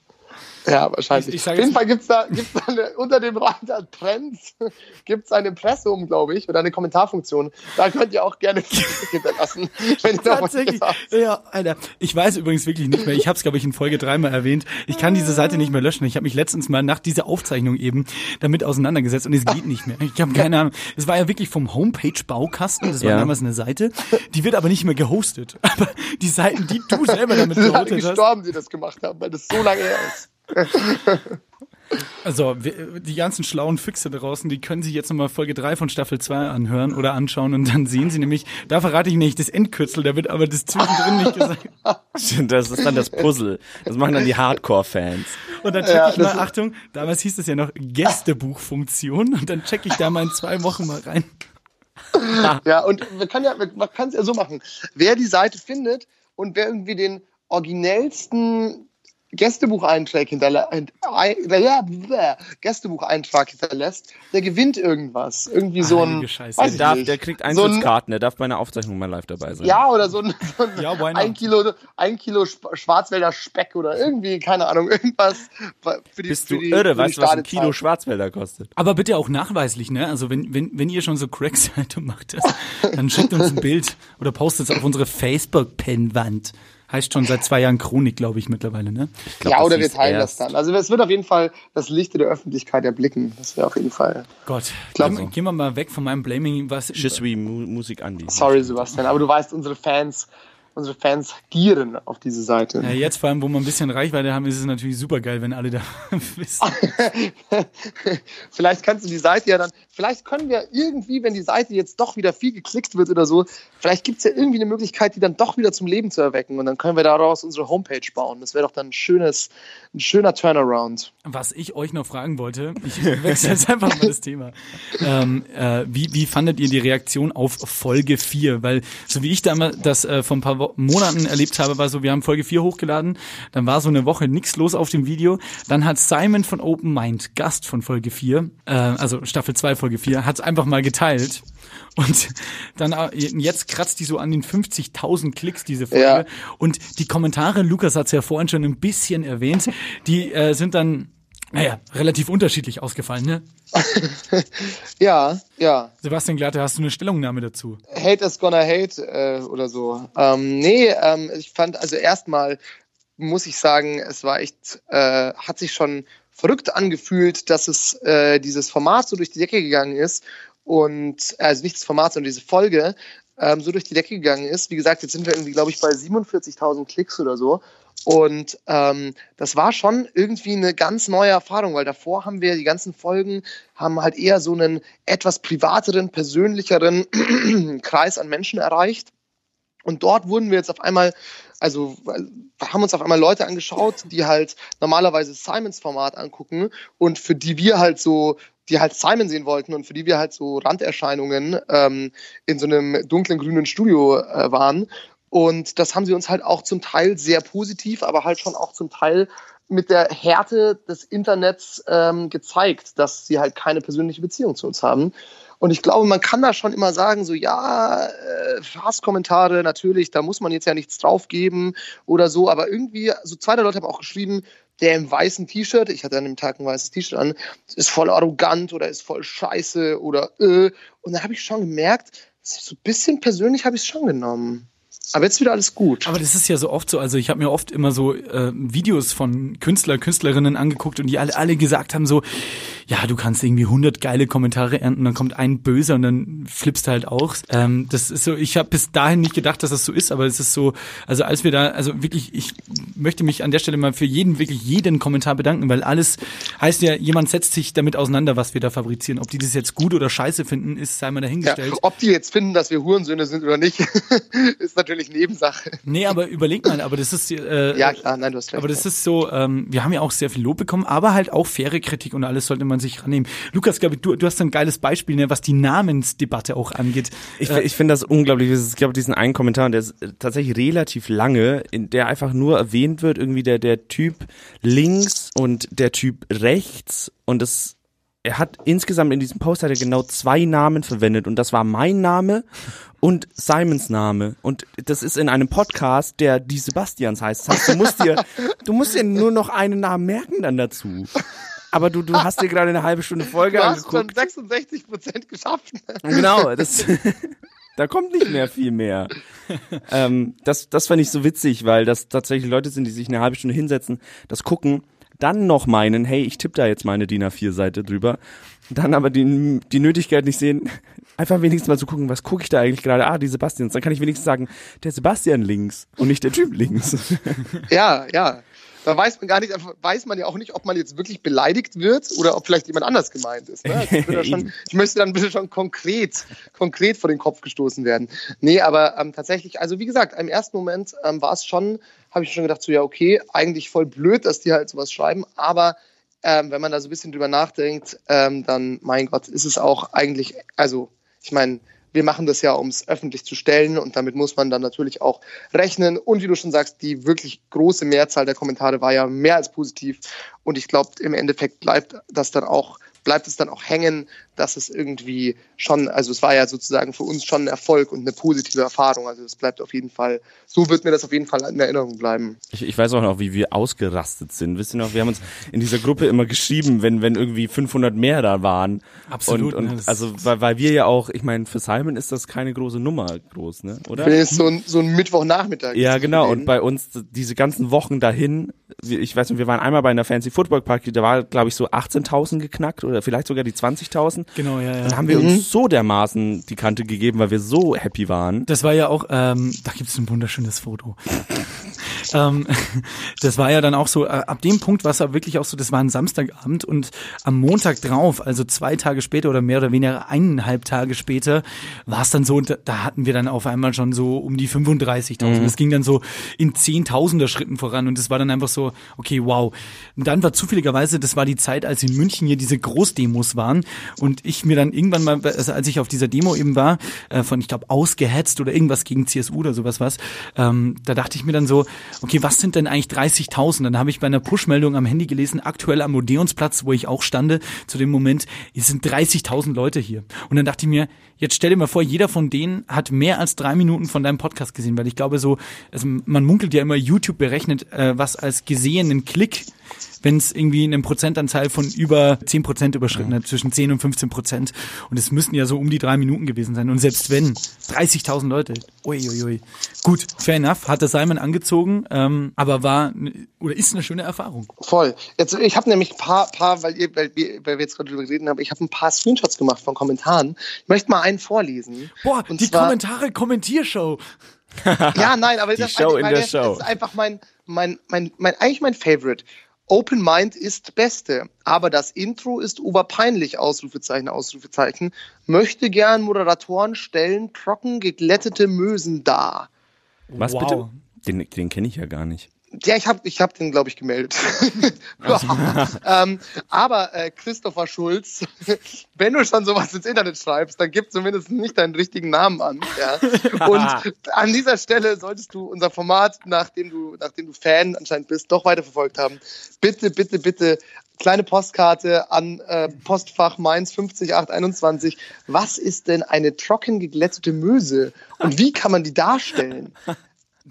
Ja, wahrscheinlich. Ich- ich Auf jeden Fall gibt's da, gibt's da eine, unter dem Reiter Trends gibt's ein Impressum, glaube ich, oder eine Kommentarfunktion. Da könnt ihr auch gerne hinterlassen, wenn ihr Tatsächlich. Ja, Alter. Ich weiß übrigens wirklich nicht mehr. Ich habe es, glaube ich, in Folge dreimal erwähnt. Ich kann diese Seite nicht mehr löschen. Ich habe mich letztens mal nach dieser Aufzeichnung eben damit auseinandergesetzt und es geht nicht mehr. Ich habe keine Ahnung. Es war ja wirklich vom Homepage-Baukasten. Das war Ja. damals eine Seite. Die wird aber nicht mehr gehostet. Aber die Seiten, die du selber damit gehostet hast. gestorben, die das gemacht haben, weil das so lange her ist. Also, die ganzen schlauen Füchse draußen, die können sich jetzt nochmal Folge 3 von Staffel 2 anhören oder anschauen und dann sehen sie nämlich, da verrate ich nicht das Endkürzel, da wird aber das zwischendrin nicht gesagt. Das ist dann das Puzzle. Das machen dann die Hardcore-Fans. Und dann check Ja, ich mal, das Achtung, damals hieß es ja noch Gästebuchfunktion und dann check ich da mal in zwei Wochen mal rein. Ja, und man kann ja, man kann es ja so machen. Wer die Seite findet und wer irgendwie den originellsten Gästebucheintrag hinterlässt, Gästebucheintrag hinterlässt, der gewinnt irgendwas. Irgendwie so ein, Scheiße. weiß Der, darf, nicht. der kriegt So ein- Eintrittskarten, der darf bei einer Aufzeichnung mal live dabei sein. Ja, oder so ein, so ein, Ja, ein Kilo, ein Kilo Schwarzwälder Speck oder irgendwie, keine Ahnung, irgendwas für die, Bist für du die, irre, für weißt du, was ein Kilo. Schwarzwälder kostet? Aber bitte auch nachweislich, ne? Also wenn, wenn, wenn ihr schon so crack seid und macht das, dann schickt uns ein Bild oder postet es auf unsere Facebook-Pennwand. Heißt schon seit zwei Jahren Chronik, glaube ich, mittlerweile, ne? glaub, ja, oder wir teilen erst- das dann. Also es wird auf jeden Fall das Licht der Öffentlichkeit erblicken. Das wäre auf jeden Fall. Gott. glaub gehen, gehen wir mal weg von meinem Blaming. Was, Je suis Mu Musik Andi. Sorry, Sebastian, aber du weißt, unsere Fans, unsere Fans gieren auf diese Seite. ja, jetzt vor allem, wo wir ein bisschen Reichweite haben, ist es natürlich super geil, wenn alle da wissen. vielleicht kannst du die Seite ja dann, vielleicht können wir irgendwie, wenn die Seite jetzt doch wieder viel geklickt wird oder so, vielleicht gibt es ja irgendwie eine Möglichkeit, die dann doch wieder zum Leben zu erwecken und dann können wir daraus unsere Homepage bauen. Das wäre doch dann ein schönes, ein schöner Turnaround. Was ich euch noch fragen wollte, ich wechsle jetzt einfach mal das Thema. Ähm, äh, wie, wie fandet ihr die Reaktion auf Folge 4? Weil, so wie ich damals das äh, vor ein paar Wo Monaten erlebt habe, war so, wir haben Folge 4 hochgeladen, dann war so eine Woche nichts los auf dem Video. Dann hat Simon von Open Mind, Gast von Folge 4, äh, also Staffel 2, Folge 4, hat es einfach mal geteilt. Und dann äh, jetzt kratzt die so an den 50.000 Klicks, diese Folge. Ja. Und die Kommentare, Lukas hat es ja vorhin schon ein bisschen erwähnt, die äh, sind dann, naja, relativ unterschiedlich ausgefallen, ne? Ja, ja. Sebastian Glatte, hast du eine Stellungnahme dazu? Hate is gonna hate äh, oder so. Ähm, nee, ähm, ich fand, also erstmal muss ich sagen, es war echt, äh, hat sich schon verrückt angefühlt, dass es äh, dieses Format so durch die Decke gegangen ist und, also nicht das Format, sondern diese Folge ähm, so durch die Decke gegangen ist. Wie gesagt, jetzt sind wir irgendwie, glaube ich, bei 47.000 Klicks oder so. Und ähm, das war schon irgendwie eine ganz neue Erfahrung, weil davor haben wir die ganzen Folgen, haben halt eher so einen etwas privateren, persönlicheren Kreis an Menschen erreicht. Und dort wurden wir jetzt auf einmal, also haben uns auf einmal Leute angeschaut, die halt normalerweise Simons Format angucken und für die wir halt so, die halt Simon sehen wollten und für die wir halt so Randerscheinungen ähm, in so einem dunklen grünen Studio äh, waren. Und das haben sie uns halt auch zum Teil sehr positiv, aber halt schon auch zum Teil mit der Härte des Internets ähm, gezeigt, dass sie halt keine persönliche Beziehung zu uns haben. Und ich glaube, man kann da schon immer sagen, so ja, äh, Hasskommentare natürlich, da muss man jetzt ja nichts draufgeben oder so, aber irgendwie, so zwei der Leute haben auch geschrieben, der im weißen T-Shirt, ich hatte an dem Tag ein weißes T-Shirt an, ist voll arrogant oder ist voll scheiße oder äh. Und da habe ich schon gemerkt, so ein bisschen persönlich habe ich es schon genommen. Aber jetzt wieder alles gut. Aber das ist ja so oft so, also ich habe mir oft immer so äh, Videos von Künstler, Künstlerinnen angeguckt und die alle, alle gesagt haben so, ja, du kannst irgendwie 100 geile Kommentare ernten, dann kommt ein böser und dann flippst du halt aus. Ähm, das ist so, ich habe bis dahin nicht gedacht, dass das so ist, aber es ist so, also als wir da, also wirklich, ich möchte mich an der Stelle mal für jeden, wirklich jeden Kommentar bedanken, weil alles heißt ja, jemand setzt sich damit auseinander, was wir da fabrizieren. Ob die das jetzt gut oder scheiße finden, ist sei mal ja, dahingestellt. ob die jetzt finden, dass wir Hurensöhne sind oder nicht, ist natürlich Nebensache. Nee, aber überleg mal, aber das ist äh, Ja, klar, nein, du hast recht. Aber das ist so, ähm, wir haben ja auch sehr viel Lob bekommen, aber halt auch faire Kritik und alles sollte man sich rannehmen. Lukas, glaube ich, du, du hast ein geiles Beispiel, ne, was die Namensdebatte auch angeht. Ich, Äh, ich finde das unglaublich. Es gab diesen einen Kommentar, der ist äh, tatsächlich relativ lange, in der einfach nur erwähnt wird, irgendwie der, der Typ links und der Typ rechts und das er hat insgesamt in diesem Post hat er genau zwei Namen verwendet und das war mein Name und Simons Name und das ist in einem Podcast, der die Sebastians heißt. Das heißt, du musst dir du musst dir nur noch einen Namen merken dann dazu. Aber du, du hast dir gerade eine halbe Stunde Folge du hast schon angeguckt. 66 Prozent geschafft. Genau, das, da kommt nicht mehr viel mehr. ähm, das, das fand ich so witzig, weil das tatsächlich Leute sind, die sich eine halbe Stunde hinsetzen, das gucken, dann noch meinen, hey, ich tippe da jetzt meine DIN A4-Seite drüber, dann aber die, die Nötigkeit nicht sehen, einfach wenigstens mal zu gucken, was gucke ich da eigentlich gerade? Ah, die Sebastians. Dann kann ich wenigstens sagen, der Sebastian links und nicht der Typ links. Ja, ja. Da weiß man gar nicht, weiß man ja auch nicht, ob man jetzt wirklich beleidigt wird oder ob vielleicht jemand anders gemeint ist. Ne? Also ich, schon, ich möchte dann bitte schon konkret, konkret vor den Kopf gestoßen werden. Nee, aber ähm, tatsächlich, also wie gesagt, im ersten Moment ähm, war es schon, habe ich schon gedacht, so ja, okay, eigentlich voll blöd, dass die halt sowas schreiben, aber ähm, wenn man da so ein bisschen drüber nachdenkt, ähm, dann, mein Gott, ist es auch eigentlich, also ich meine, wir machen das ja, um es öffentlich zu stellen und damit muss man dann natürlich auch rechnen. Und wie du schon sagst, die wirklich große Mehrzahl der Kommentare war ja mehr als positiv und ich glaube, im Endeffekt bleibt das dann auch bleibt es dann auch hängen, dass es irgendwie schon, also es war ja sozusagen für uns schon ein Erfolg und eine positive Erfahrung. Also es bleibt auf jeden Fall, so wird mir das auf jeden Fall in Erinnerung bleiben. Ich, ich weiß auch noch, wie wir ausgerastet sind. Wisst ihr noch, wir haben uns in dieser Gruppe immer geschrieben, wenn, wenn irgendwie 500 mehr da waren. Absolut. Und, und ne, also, weil, weil wir ja auch, ich meine, für Simon ist das keine große Nummer groß, ne? Oder? Für ist so ein, so ein Mittwochnachmittag. Ja, genau. Und bei uns diese ganzen Wochen dahin, ich weiß nicht, wir waren einmal bei einer Fancy Football Party, da war, glaube ich, so 18.000 geknackt oder vielleicht sogar die 20.000. Genau, ja, ja. Dann haben wir mhm. uns so dermaßen die Kante gegeben, weil wir so happy waren. Das war ja auch, ähm, da gibt es ein wunderschönes Foto. Ähm, das war ja dann auch so, äh, ab dem Punkt war es ja wirklich auch so, das war ein Samstagabend und am Montag drauf, also zwei Tage später oder mehr oder weniger eineinhalb Tage später, war es dann so, da, da, hatten wir dann auf einmal schon so um die 35.000. Mhm. Das ging dann so in Zehntausender Schritten voran und es war dann einfach so, okay, wow. Und dann war zufälligerweise, das war die Zeit, als in München hier diese Großdemos waren und ich mir dann irgendwann mal, also als ich auf dieser Demo eben war, äh, von, ich glaube, ausgehetzt oder irgendwas gegen CSU oder sowas was, ähm, da dachte ich mir dann so, okay, was sind denn eigentlich 30.000? Dann habe ich bei einer Push-Meldung am Handy gelesen, aktuell am Odeonsplatz, wo ich auch stande, zu dem Moment, es sind 30.000 Leute hier. Und dann dachte ich mir, jetzt stell dir mal vor, jeder von denen hat mehr als drei Minuten von deinem Podcast gesehen, weil ich glaube so, also man munkelt ja immer, YouTube berechnet, äh, was als gesehenen Klick wenn es irgendwie eine Prozentanzahl von über 10 Prozent überschritten hat, zwischen 10 und 15 Prozent. Und es müssten ja so um die drei Minuten gewesen sein. Und selbst wenn, 30.000 Leute, uiuiui. Ui, ui. Gut, fair enough, hatte Simon angezogen, ähm, aber war oder ist eine schöne Erfahrung. Voll. Jetzt, ich habe nämlich ein paar, paar weil, ihr, weil, wir, weil wir jetzt gerade drüber geredet haben, ich habe ein paar Screenshots gemacht von Kommentaren. Ich möchte mal einen vorlesen. Boah, und die Kommentare Kommentiershow. ja, nein, aber die das, Show in meine, der Show. das ist einfach mein, mein, mein, mein, eigentlich mein Favorite. Open Mind ist Beste, aber das Intro ist oberpeinlich, Ausrufezeichen, Ausrufezeichen. Möchte gern Moderatoren stellen trocken geglättete Mösen dar. Was wow. bitte? Den, den kenne ich ja gar nicht. Ja, ich habe ich hab den, glaube ich, gemeldet. ähm, aber äh, Christopher Schulz, wenn du schon sowas ins Internet schreibst, dann gib zumindest nicht deinen richtigen Namen an. Ja? Und an dieser Stelle solltest du unser Format, nachdem du, nachdem du Fan anscheinend bist, doch weiterverfolgt haben. Bitte, bitte, bitte kleine Postkarte an äh, Postfach Mainz 50821. Was ist denn eine trocken geglättete Möse und wie kann man die darstellen?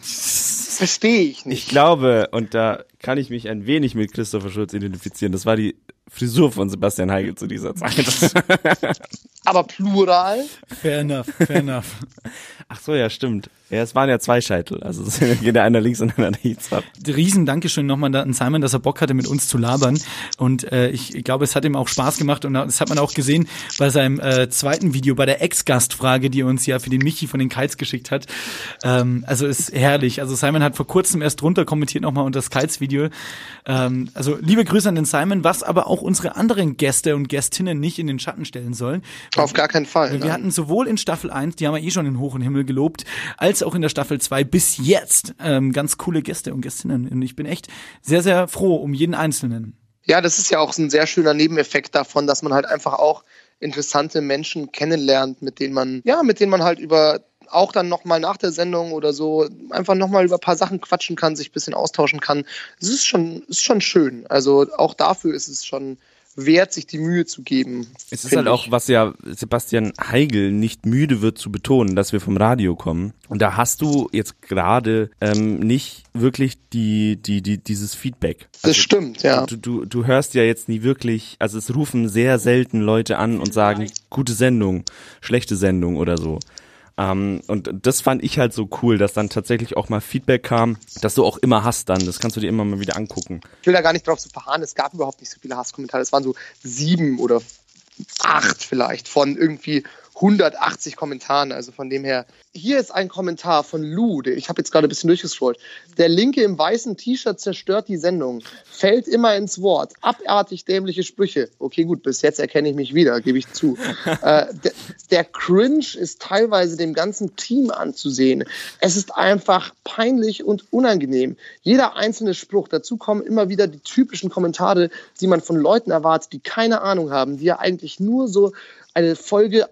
Verstehe ich nicht. Ich glaube, und da kann ich mich ein wenig mit Christopher Schulz identifizieren, das war die Frisur von Sebastian Heigl zu dieser Zeit. Aber plural? Fair enough, fair enough. Ach so, ja, stimmt. Ja, es waren ja zwei Scheitel. Also es geht der einer links und einer rechts ab. Riesen Dankeschön nochmal an Simon, dass er Bock hatte, mit uns zu labern. Und äh, ich, ich glaube, es hat ihm auch Spaß gemacht und das hat man auch gesehen bei seinem äh, zweiten Video, bei der Ex-Gastfrage, die er uns ja für den Michi von den Kites geschickt hat. Ähm, also ist herrlich. Also Simon hat vor kurzem erst drunter kommentiert nochmal unter das Kites-Video. Ähm, also liebe Grüße an den Simon, was aber auch unsere anderen Gäste und Gästinnen nicht in den Schatten stellen sollen. Auf gar keinen Fall. Wir nein. hatten sowohl in Staffel 1, die haben wir eh schon in Hoch und Himmel gelobt, als auch in der Staffel 2 bis jetzt ähm, ganz coole Gäste und Gästinnen. Und ich bin echt sehr, sehr froh um jeden Einzelnen. Ja, das ist ja auch ein sehr schöner Nebeneffekt davon, dass man halt einfach auch interessante Menschen kennenlernt, mit denen man, ja, mit denen man halt über auch dann nochmal nach der Sendung oder so einfach nochmal über ein paar Sachen quatschen kann, sich ein bisschen austauschen kann. Es ist schon, ist schon schön. Also auch dafür ist es schon wert, sich die Mühe zu geben. Es ist halt ich. auch, was ja Sebastian Heigel nicht müde wird zu betonen, dass wir vom Radio kommen. Und da hast du jetzt gerade ähm, nicht wirklich die, die, die, dieses Feedback. Also, das stimmt, ja. Du, du, du hörst ja jetzt nie wirklich, also es rufen sehr selten Leute an und sagen, gute Sendung, schlechte Sendung oder so. Ähm, und das fand ich halt so cool, dass dann tatsächlich auch mal Feedback kam, das du auch immer hast dann. Das kannst du dir immer mal wieder angucken. Ich will da gar nicht drauf zu verharren, es gab überhaupt nicht so viele Hasskommentare. Es waren so sieben oder acht vielleicht von irgendwie 180 Kommentaren. Also von dem her. Hier ist ein Kommentar von Lou. Ich habe jetzt gerade ein bisschen durchgescrollt. Der Linke im weißen T-Shirt zerstört die Sendung. Fällt immer ins Wort. Abartig dämliche Sprüche. Okay, gut, bis jetzt erkenne ich mich wieder, gebe ich zu. äh, der, der Cringe ist teilweise dem ganzen Team anzusehen. Es ist einfach peinlich und unangenehm. Jeder einzelne Spruch. Dazu kommen immer wieder die typischen Kommentare, die man von Leuten erwartet, die keine Ahnung haben, die ja eigentlich nur so eine Folge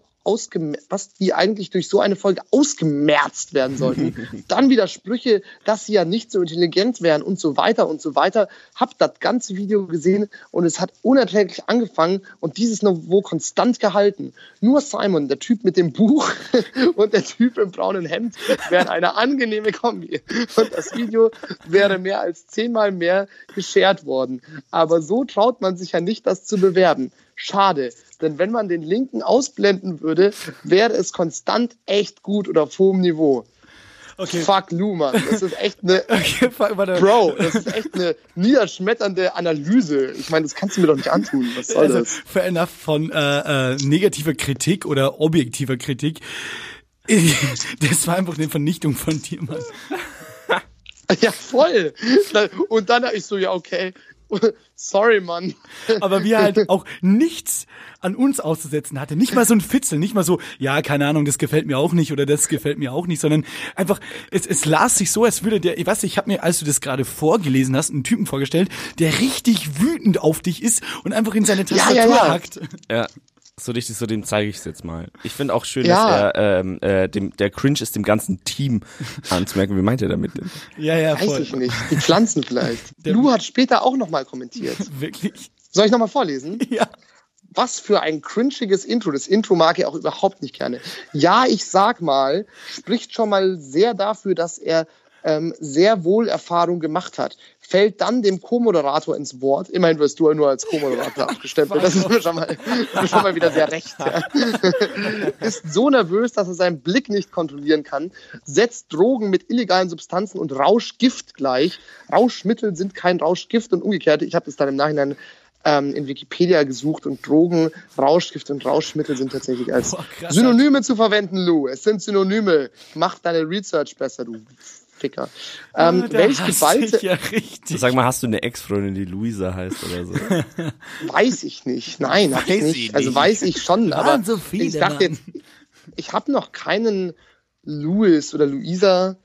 was die eigentlich durch so eine Folge ausgemerzt werden sollten. Dann wieder Sprüche, dass sie ja nicht so intelligent wären und so weiter und so weiter. Hab das ganze Video gesehen und es hat unerträglich angefangen und dieses Niveau konstant gehalten. Nur Simon, der Typ mit dem Buch und der Typ im braunen Hemd wären eine angenehme Kombi. Und das Video wäre mehr als zehnmal mehr geshared worden. Aber so traut man sich ja nicht, das zu bewerben. Schade, denn wenn man den Linken ausblenden würde, wäre es konstant echt gut oder auf hohem Niveau. Okay. Fuck Lou, Mann. Das ist echt eine. Okay. Bro, das ist echt eine niederschmetternde Analyse. Ich meine, das kannst du mir doch nicht antun. Was soll also, das? fair enough von äh, äh, negativer Kritik oder objektiver Kritik. Das war einfach eine Vernichtung von dir, Mann. Ja, voll. Und dann ich so, ja, okay. Sorry, Mann. Aber wie er halt auch nichts an uns auszusetzen hatte. Nicht mal so ein Fitzel, nicht mal so, ja, keine Ahnung, das gefällt mir auch nicht oder das gefällt mir auch nicht, sondern einfach, es, es las sich so, als würde der, ich weiß ich habe mir, als du das gerade vorgelesen hast, einen Typen vorgestellt, der richtig wütend auf dich ist und einfach in seine Tastatur ja, ja. hackt. Ja. So richtig, so dem zeige ich es jetzt mal. Ich finde auch schön, Ja. dass er ähm, äh, dem der Cringe ist dem ganzen Team anzumerken. Wie meint er damit denn? Ja, ja, Weiß voll. ich nicht. Die Pflanzen vielleicht. Lou hat später auch nochmal kommentiert. Wirklich? Soll ich nochmal vorlesen? Ja. Was für ein cringiges Intro. Das Intro mag er auch überhaupt nicht gerne. Ja, ich sag mal, spricht schon mal sehr dafür, dass er ähm, sehr wohl Erfahrung gemacht hat. Fällt dann dem Co-Moderator ins Wort. Immerhin wirst du ja nur als Co-Moderator abgestempelt. Das ist mir schon mal, schon mal wieder sehr recht. Ja. Ist so nervös, dass er seinen Blick nicht kontrollieren kann. Setzt Drogen mit illegalen Substanzen und Rauschgift gleich. Rauschmittel sind kein Rauschgift und umgekehrt. Ich habe das dann im Nachhinein ähm, in Wikipedia gesucht und Drogen, Rauschgift und Rauschmittel sind tatsächlich als. Synonyme zu verwenden, Lou. Es sind Synonyme. Mach deine Research besser, du Ficker. Ähm, Ah, da welch hasse geballte, ja richtig. Sag mal, hast du eine Ex-Freundin, die Luisa heißt oder so? weiß ich nicht. Nein, hab ich Weiß nicht. ich Also weiß ich schon, Waren aber so viele, ich dachte Mann. jetzt, ich habe noch keinen Louis oder Luisa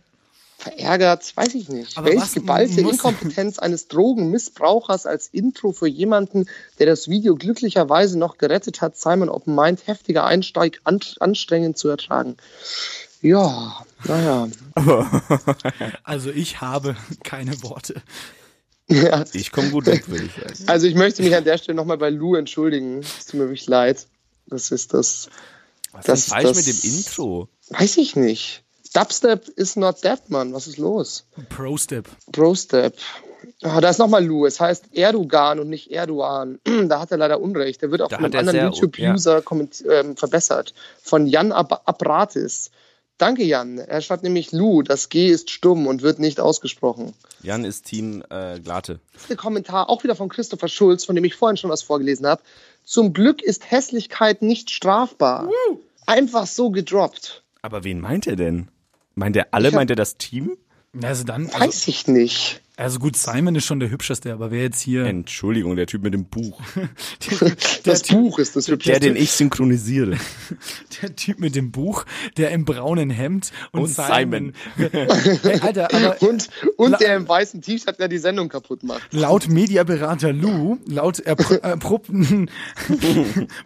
verärgert, weiß ich nicht. Aber Welch geballte Inkompetenz eines Drogenmissbrauchers als Intro für jemanden, der das Video glücklicherweise noch gerettet hat, Simon Open Mind heftiger Einsteig an, anstrengend zu ertragen. Ja, naja. Also ich habe keine Worte. Ja. Ich komme gut weg, würde ich sagen. Also ich möchte mich an der Stelle nochmal bei Lou entschuldigen. Es tut mir wirklich leid. Das ist das. Was Das- ist falsch das- mit dem Intro? Weiß ich nicht. Dubstep is not dead, Mann. Was ist los? Pro-Step. Brostep. Ah, da ist nochmal Lou. Es heißt Erdogan und nicht Erdogan. da hat er leider Unrecht. Der wird auch Da von einem er anderen YouTube-User komment- ähm, verbessert. Von Jan Ab Abratis. Danke, Jan. Er schreibt nämlich Lou. Das G ist stumm und wird nicht ausgesprochen. Jan ist Team äh, Glate. Der Kommentar auch wieder von Christopher Schulz, von dem ich vorhin schon was vorgelesen habe. Zum Glück ist Hässlichkeit nicht strafbar. Einfach so gedroppt. Aber wen meint er denn? Meint er alle? Hab- meint er das Team? Also dann, also, Weiß ich nicht. Also gut, Simon ist schon der hübscheste, aber wer jetzt hier, Entschuldigung, der Typ mit dem Buch. Das Buch ist das hübsche. Der, den ich synchronisiere. der Typ mit dem Buch, der im braunen Hemd und, Und Simon. Hey, Alter, aber Und, und der im weißen T-Shirt, der die Sendung kaputt macht. laut Mediaberater Lou, laut erpro erprobten,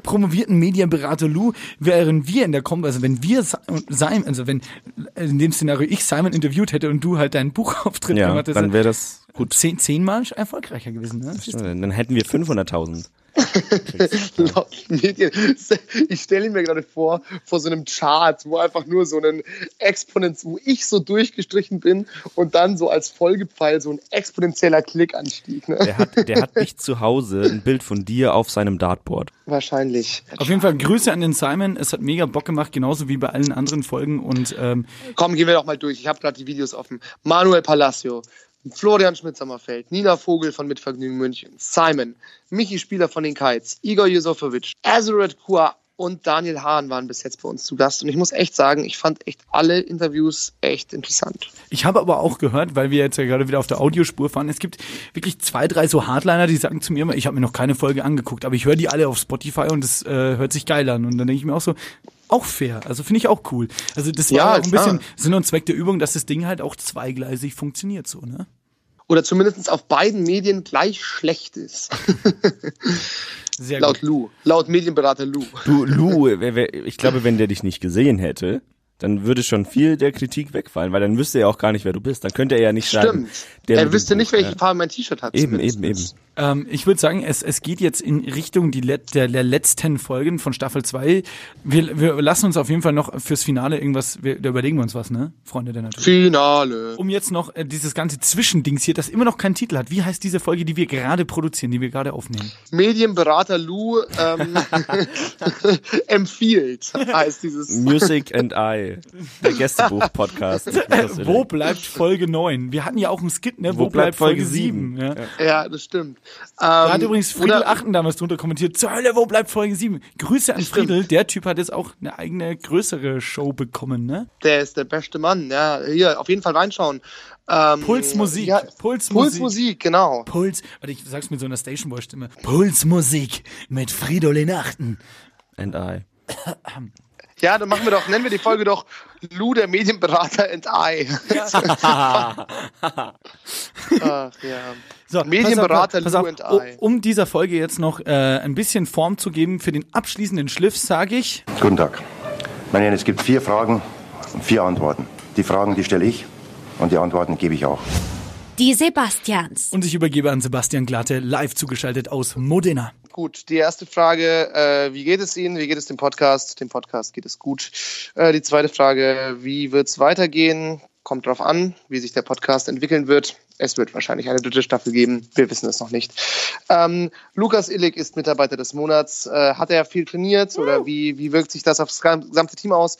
promovierten Mediaberater Lou, wären wir in der Kom also wenn wir Simon, also wenn in dem Szenario ich Simon interviewt hätte und du halt deinen Buchauftritt Ja, gemacht hättest, dann wäre das gut. zehn, zehnmal erfolgreicher gewesen. Ne? Dann hätten wir 500.000. Laut Medien. Ich stelle mir gerade vor, vor so einem Chart, wo einfach nur so ein Exponent, wo ich so durchgestrichen bin und dann so als Folgepfeil so ein exponentieller Klickanstieg. Ne? Der hat, der hat nicht zu Hause ein Bild von dir auf seinem Dartboard. Wahrscheinlich. Auf jeden Fall Grüße an den Simon. Es hat mega Bock gemacht, genauso wie bei allen anderen Folgen. Und ähm, Komm, gehen wir doch mal durch. Ich habe gerade die Videos offen. Manuel Palacio, Florian Schmidt-Sommerfeld, Nina Vogel von Mitvergnügen München, Simon, Michi Spieler von den Kites, Igor Jusofovic, Azuret Kua und Daniel Hahn waren bis jetzt bei uns zu Gast. Und ich muss echt sagen, ich fand echt alle Interviews echt interessant. ich habe aber auch gehört, weil wir jetzt ja gerade wieder auf der Audiospur fahren, es gibt wirklich zwei, drei so Hardliner, die sagen zu mir immer, ich habe mir noch keine Folge angeguckt, aber ich höre die alle auf Spotify und es äh, hört sich geil an. Und dann denke ich mir auch so, auch fair. Also finde ich auch cool. Also das war Ja, auch ein klar. bisschen Sinn und Zweck der Übung, dass das Ding halt auch zweigleisig funktioniert so, ne? Oder zumindest auf beiden Medien gleich schlecht ist. Sehr Laut gut. Lou, laut Medienberater Lou. Du, Lou, ich glaube, wenn der dich nicht gesehen hätte, dann würde schon viel der Kritik wegfallen, weil dann wüsste er auch gar nicht, wer du bist. Dann könnte er ja nicht sagen. Stimmt. er wüsste Buch, nicht, welche. Farbe mein T-Shirt hat. Eben, zumindest. eben, eben. Ähm, ich würde sagen, es, es geht jetzt in Richtung die Let der, der letzten Folgen von Staffel 2. Wir, wir lassen uns auf jeden Fall noch fürs Finale irgendwas, wir, da überlegen wir uns was, ne? Freunde der Natur. Finale. Um jetzt noch äh, dieses ganze Zwischendings hier, das immer noch keinen Titel hat. Wie heißt diese Folge, die wir gerade produzieren, die wir gerade aufnehmen? Medienberater Lou ähm, empfiehlt, heißt dieses. Music and I, der Gästebuch-Podcast. Wo bleibt Folge 9? Wir hatten ja auch einen Skit, ne? Wo, bleibt, Folge 7? Ja. Ja, das stimmt. Da Ähm, hat übrigens Friedel oder- Achten damals drunter kommentiert, zur Hölle, wo bleibt Folge 7? Grüße an Stimmt. Friedel, der Typ hat jetzt auch eine eigene größere Show bekommen, ne? Der ist der beste Mann, ja. Hier, auf jeden Fall reinschauen. Ähm, Pulsmusik, Ja, Pulsmusik. Pulsmusik, genau. Puls, warte, ich sag's mit so einer Station Boy Stimme. Pulsmusik mit Fridolin Achten. And I. Ja, dann machen wir doch, nennen wir die Folge doch Lou, der Medienberater and I. Ach, ja. So, Medienberater pass auf, Lou pass and auf, I. Um dieser Folge jetzt noch äh, ein bisschen Form zu geben für den abschließenden Schliff, sage ich. Guten Tag. Meine Herren, es gibt vier Fragen und vier Antworten. Die Fragen, die stelle ich und die Antworten gebe ich auch. Die Sebastians. Und ich übergebe an Sebastian Glatte, live zugeschaltet aus Modena. Gut, die erste Frage, äh, wie geht es Ihnen? Wie geht es dem Podcast? Dem Podcast geht es gut. Äh, die zweite Frage, wie wird es weitergehen? Kommt drauf an, wie sich der Podcast entwickeln wird. Es wird wahrscheinlich eine dritte Staffel geben. Wir wissen es noch nicht. Ähm, Lukas Illig ist Mitarbeiter des Monats. Äh, hat er viel trainiert oder wie, wie wirkt sich das auf das gesamte Team aus?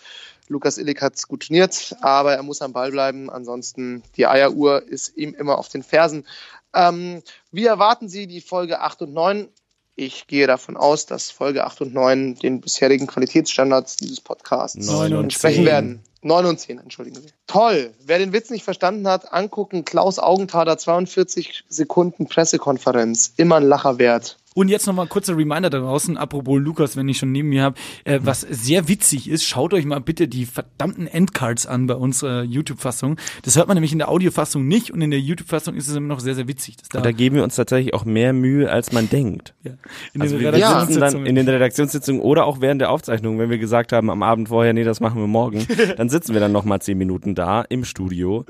Lukas Illig hat gut trainiert, aber er muss am Ball bleiben. Ansonsten, die Eieruhr ist ihm immer auf den Fersen. Ähm, wie erwarten Sie die Folge 8 und 9? Ich gehe davon aus, dass Folge 8 und 9 den bisherigen Qualitätsstandards dieses Podcasts entsprechen zehn. werden. 9 und 10, entschuldigen Sie. Toll. Wer den Witz nicht verstanden hat, angucken. Klaus Augenthaler, 42 Sekunden Pressekonferenz. Immer ein Lacher wert. Und jetzt nochmal ein kurzer Reminder da draußen, apropos Lukas, wenn ich schon neben mir habe, äh, was sehr witzig ist, schaut euch mal bitte die verdammten Endcards an bei unserer YouTube-Fassung. Das hört man nämlich in der Audiofassung nicht und in der YouTube-Fassung ist es immer noch sehr, sehr witzig. Da, Und da geben wir uns tatsächlich auch mehr Mühe, als man denkt. ja, in Also den wir sitzen dann Redaktionssitzungen. in den Redaktionssitzungen oder auch während der Aufzeichnung, wenn wir gesagt haben am Abend vorher, nee, das machen wir morgen, dann sitzen wir dann noch mal zehn Minuten da im Studio.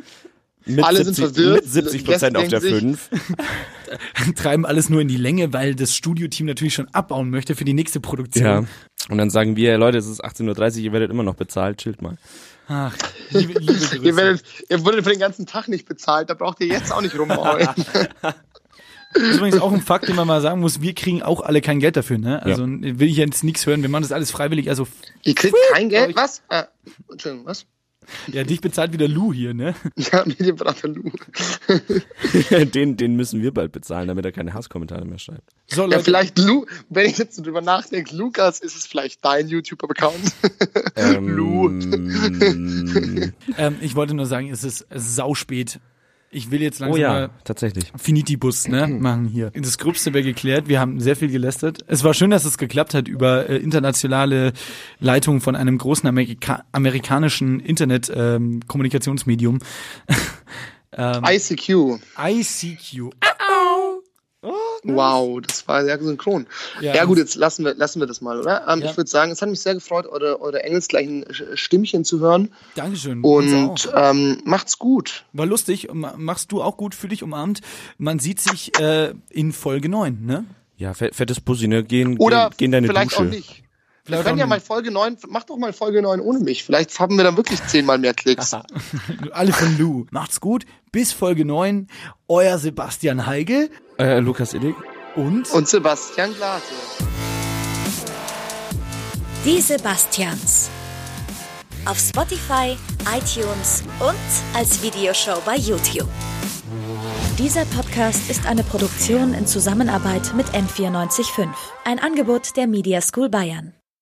Mit Alle sind 70, verwirrt. Mit 70 Prozent auf der Gäste denken 5. treiben alles nur in die Länge, weil das Studioteam natürlich schon abbauen möchte für die nächste Produktion. Ja. Und dann sagen wir, Leute, es ist 18.30 Uhr, ihr werdet immer noch bezahlt, chillt mal. Ach, liebe, liebe Grüße. Ihr, werdet, ihr wurdet für den ganzen Tag nicht bezahlt. Da braucht ihr jetzt auch nicht rummaulen. Das ist übrigens auch ein Fakt, den man mal sagen muss, wir kriegen auch alle kein Geld dafür, ne? Also will ich jetzt nichts hören, wir machen das alles freiwillig, also ihr kriegt kein Geld? Was? Ah, Entschuldigung, was? Ja, dich bezahlt wieder Lou hier, ne? Ja, Medienberater Lou. den, den müssen wir bald bezahlen, damit er keine Hasskommentare mehr schreibt. So, Ja, Leute, vielleicht Lu, wenn ich jetzt drüber nachdenke, Lukas, ist es vielleicht dein YouTube-Account? Lu. Ähm, ähm, ich wollte nur sagen, es ist sauspät. Ich will jetzt oh langsam ja, mal tatsächlich. Finitibus ne, machen hier. Das Gröbste wäre geklärt. Wir haben sehr viel gelästert. Es war schön, dass es geklappt hat über äh, internationale Leitung von einem großen Amerika amerikanischen Internet-Kommunikationsmedium. ähm, ICQ. ICQ. Wow, das war sehr synchron. Ja, Ja, gut, jetzt lassen wir, lassen wir das mal, oder? Ähm, Ja. Ich würde sagen, es hat mich sehr gefreut, eure, eure engelsgleichen Sch- Stimmchen zu hören. Dankeschön. Und ähm, macht's gut. War lustig. Ma- Machst du auch gut für dich umarmt. Man sieht sich äh, in Folge 9, ne? Ja, fett- fettes Pussy, ne? Gehen, Oder gehen, gehen deine vielleicht Dusche. auch nicht. Wir Vielleicht können ja mal. Folge 9, mach doch mal Folge 9 ohne mich. Vielleicht haben wir dann wirklich zehnmal mehr Klicks. Alle von Lou. Macht's gut. Bis Folge 9. Euer Sebastian Heige Äh, Lukas Illig? und Und Sebastian Glate. Die Sebastians. Auf Spotify, iTunes und als Videoshow bei YouTube. Dieser Podcast ist eine Produktion in Zusammenarbeit mit M945. Ein Angebot der Media School Bayern.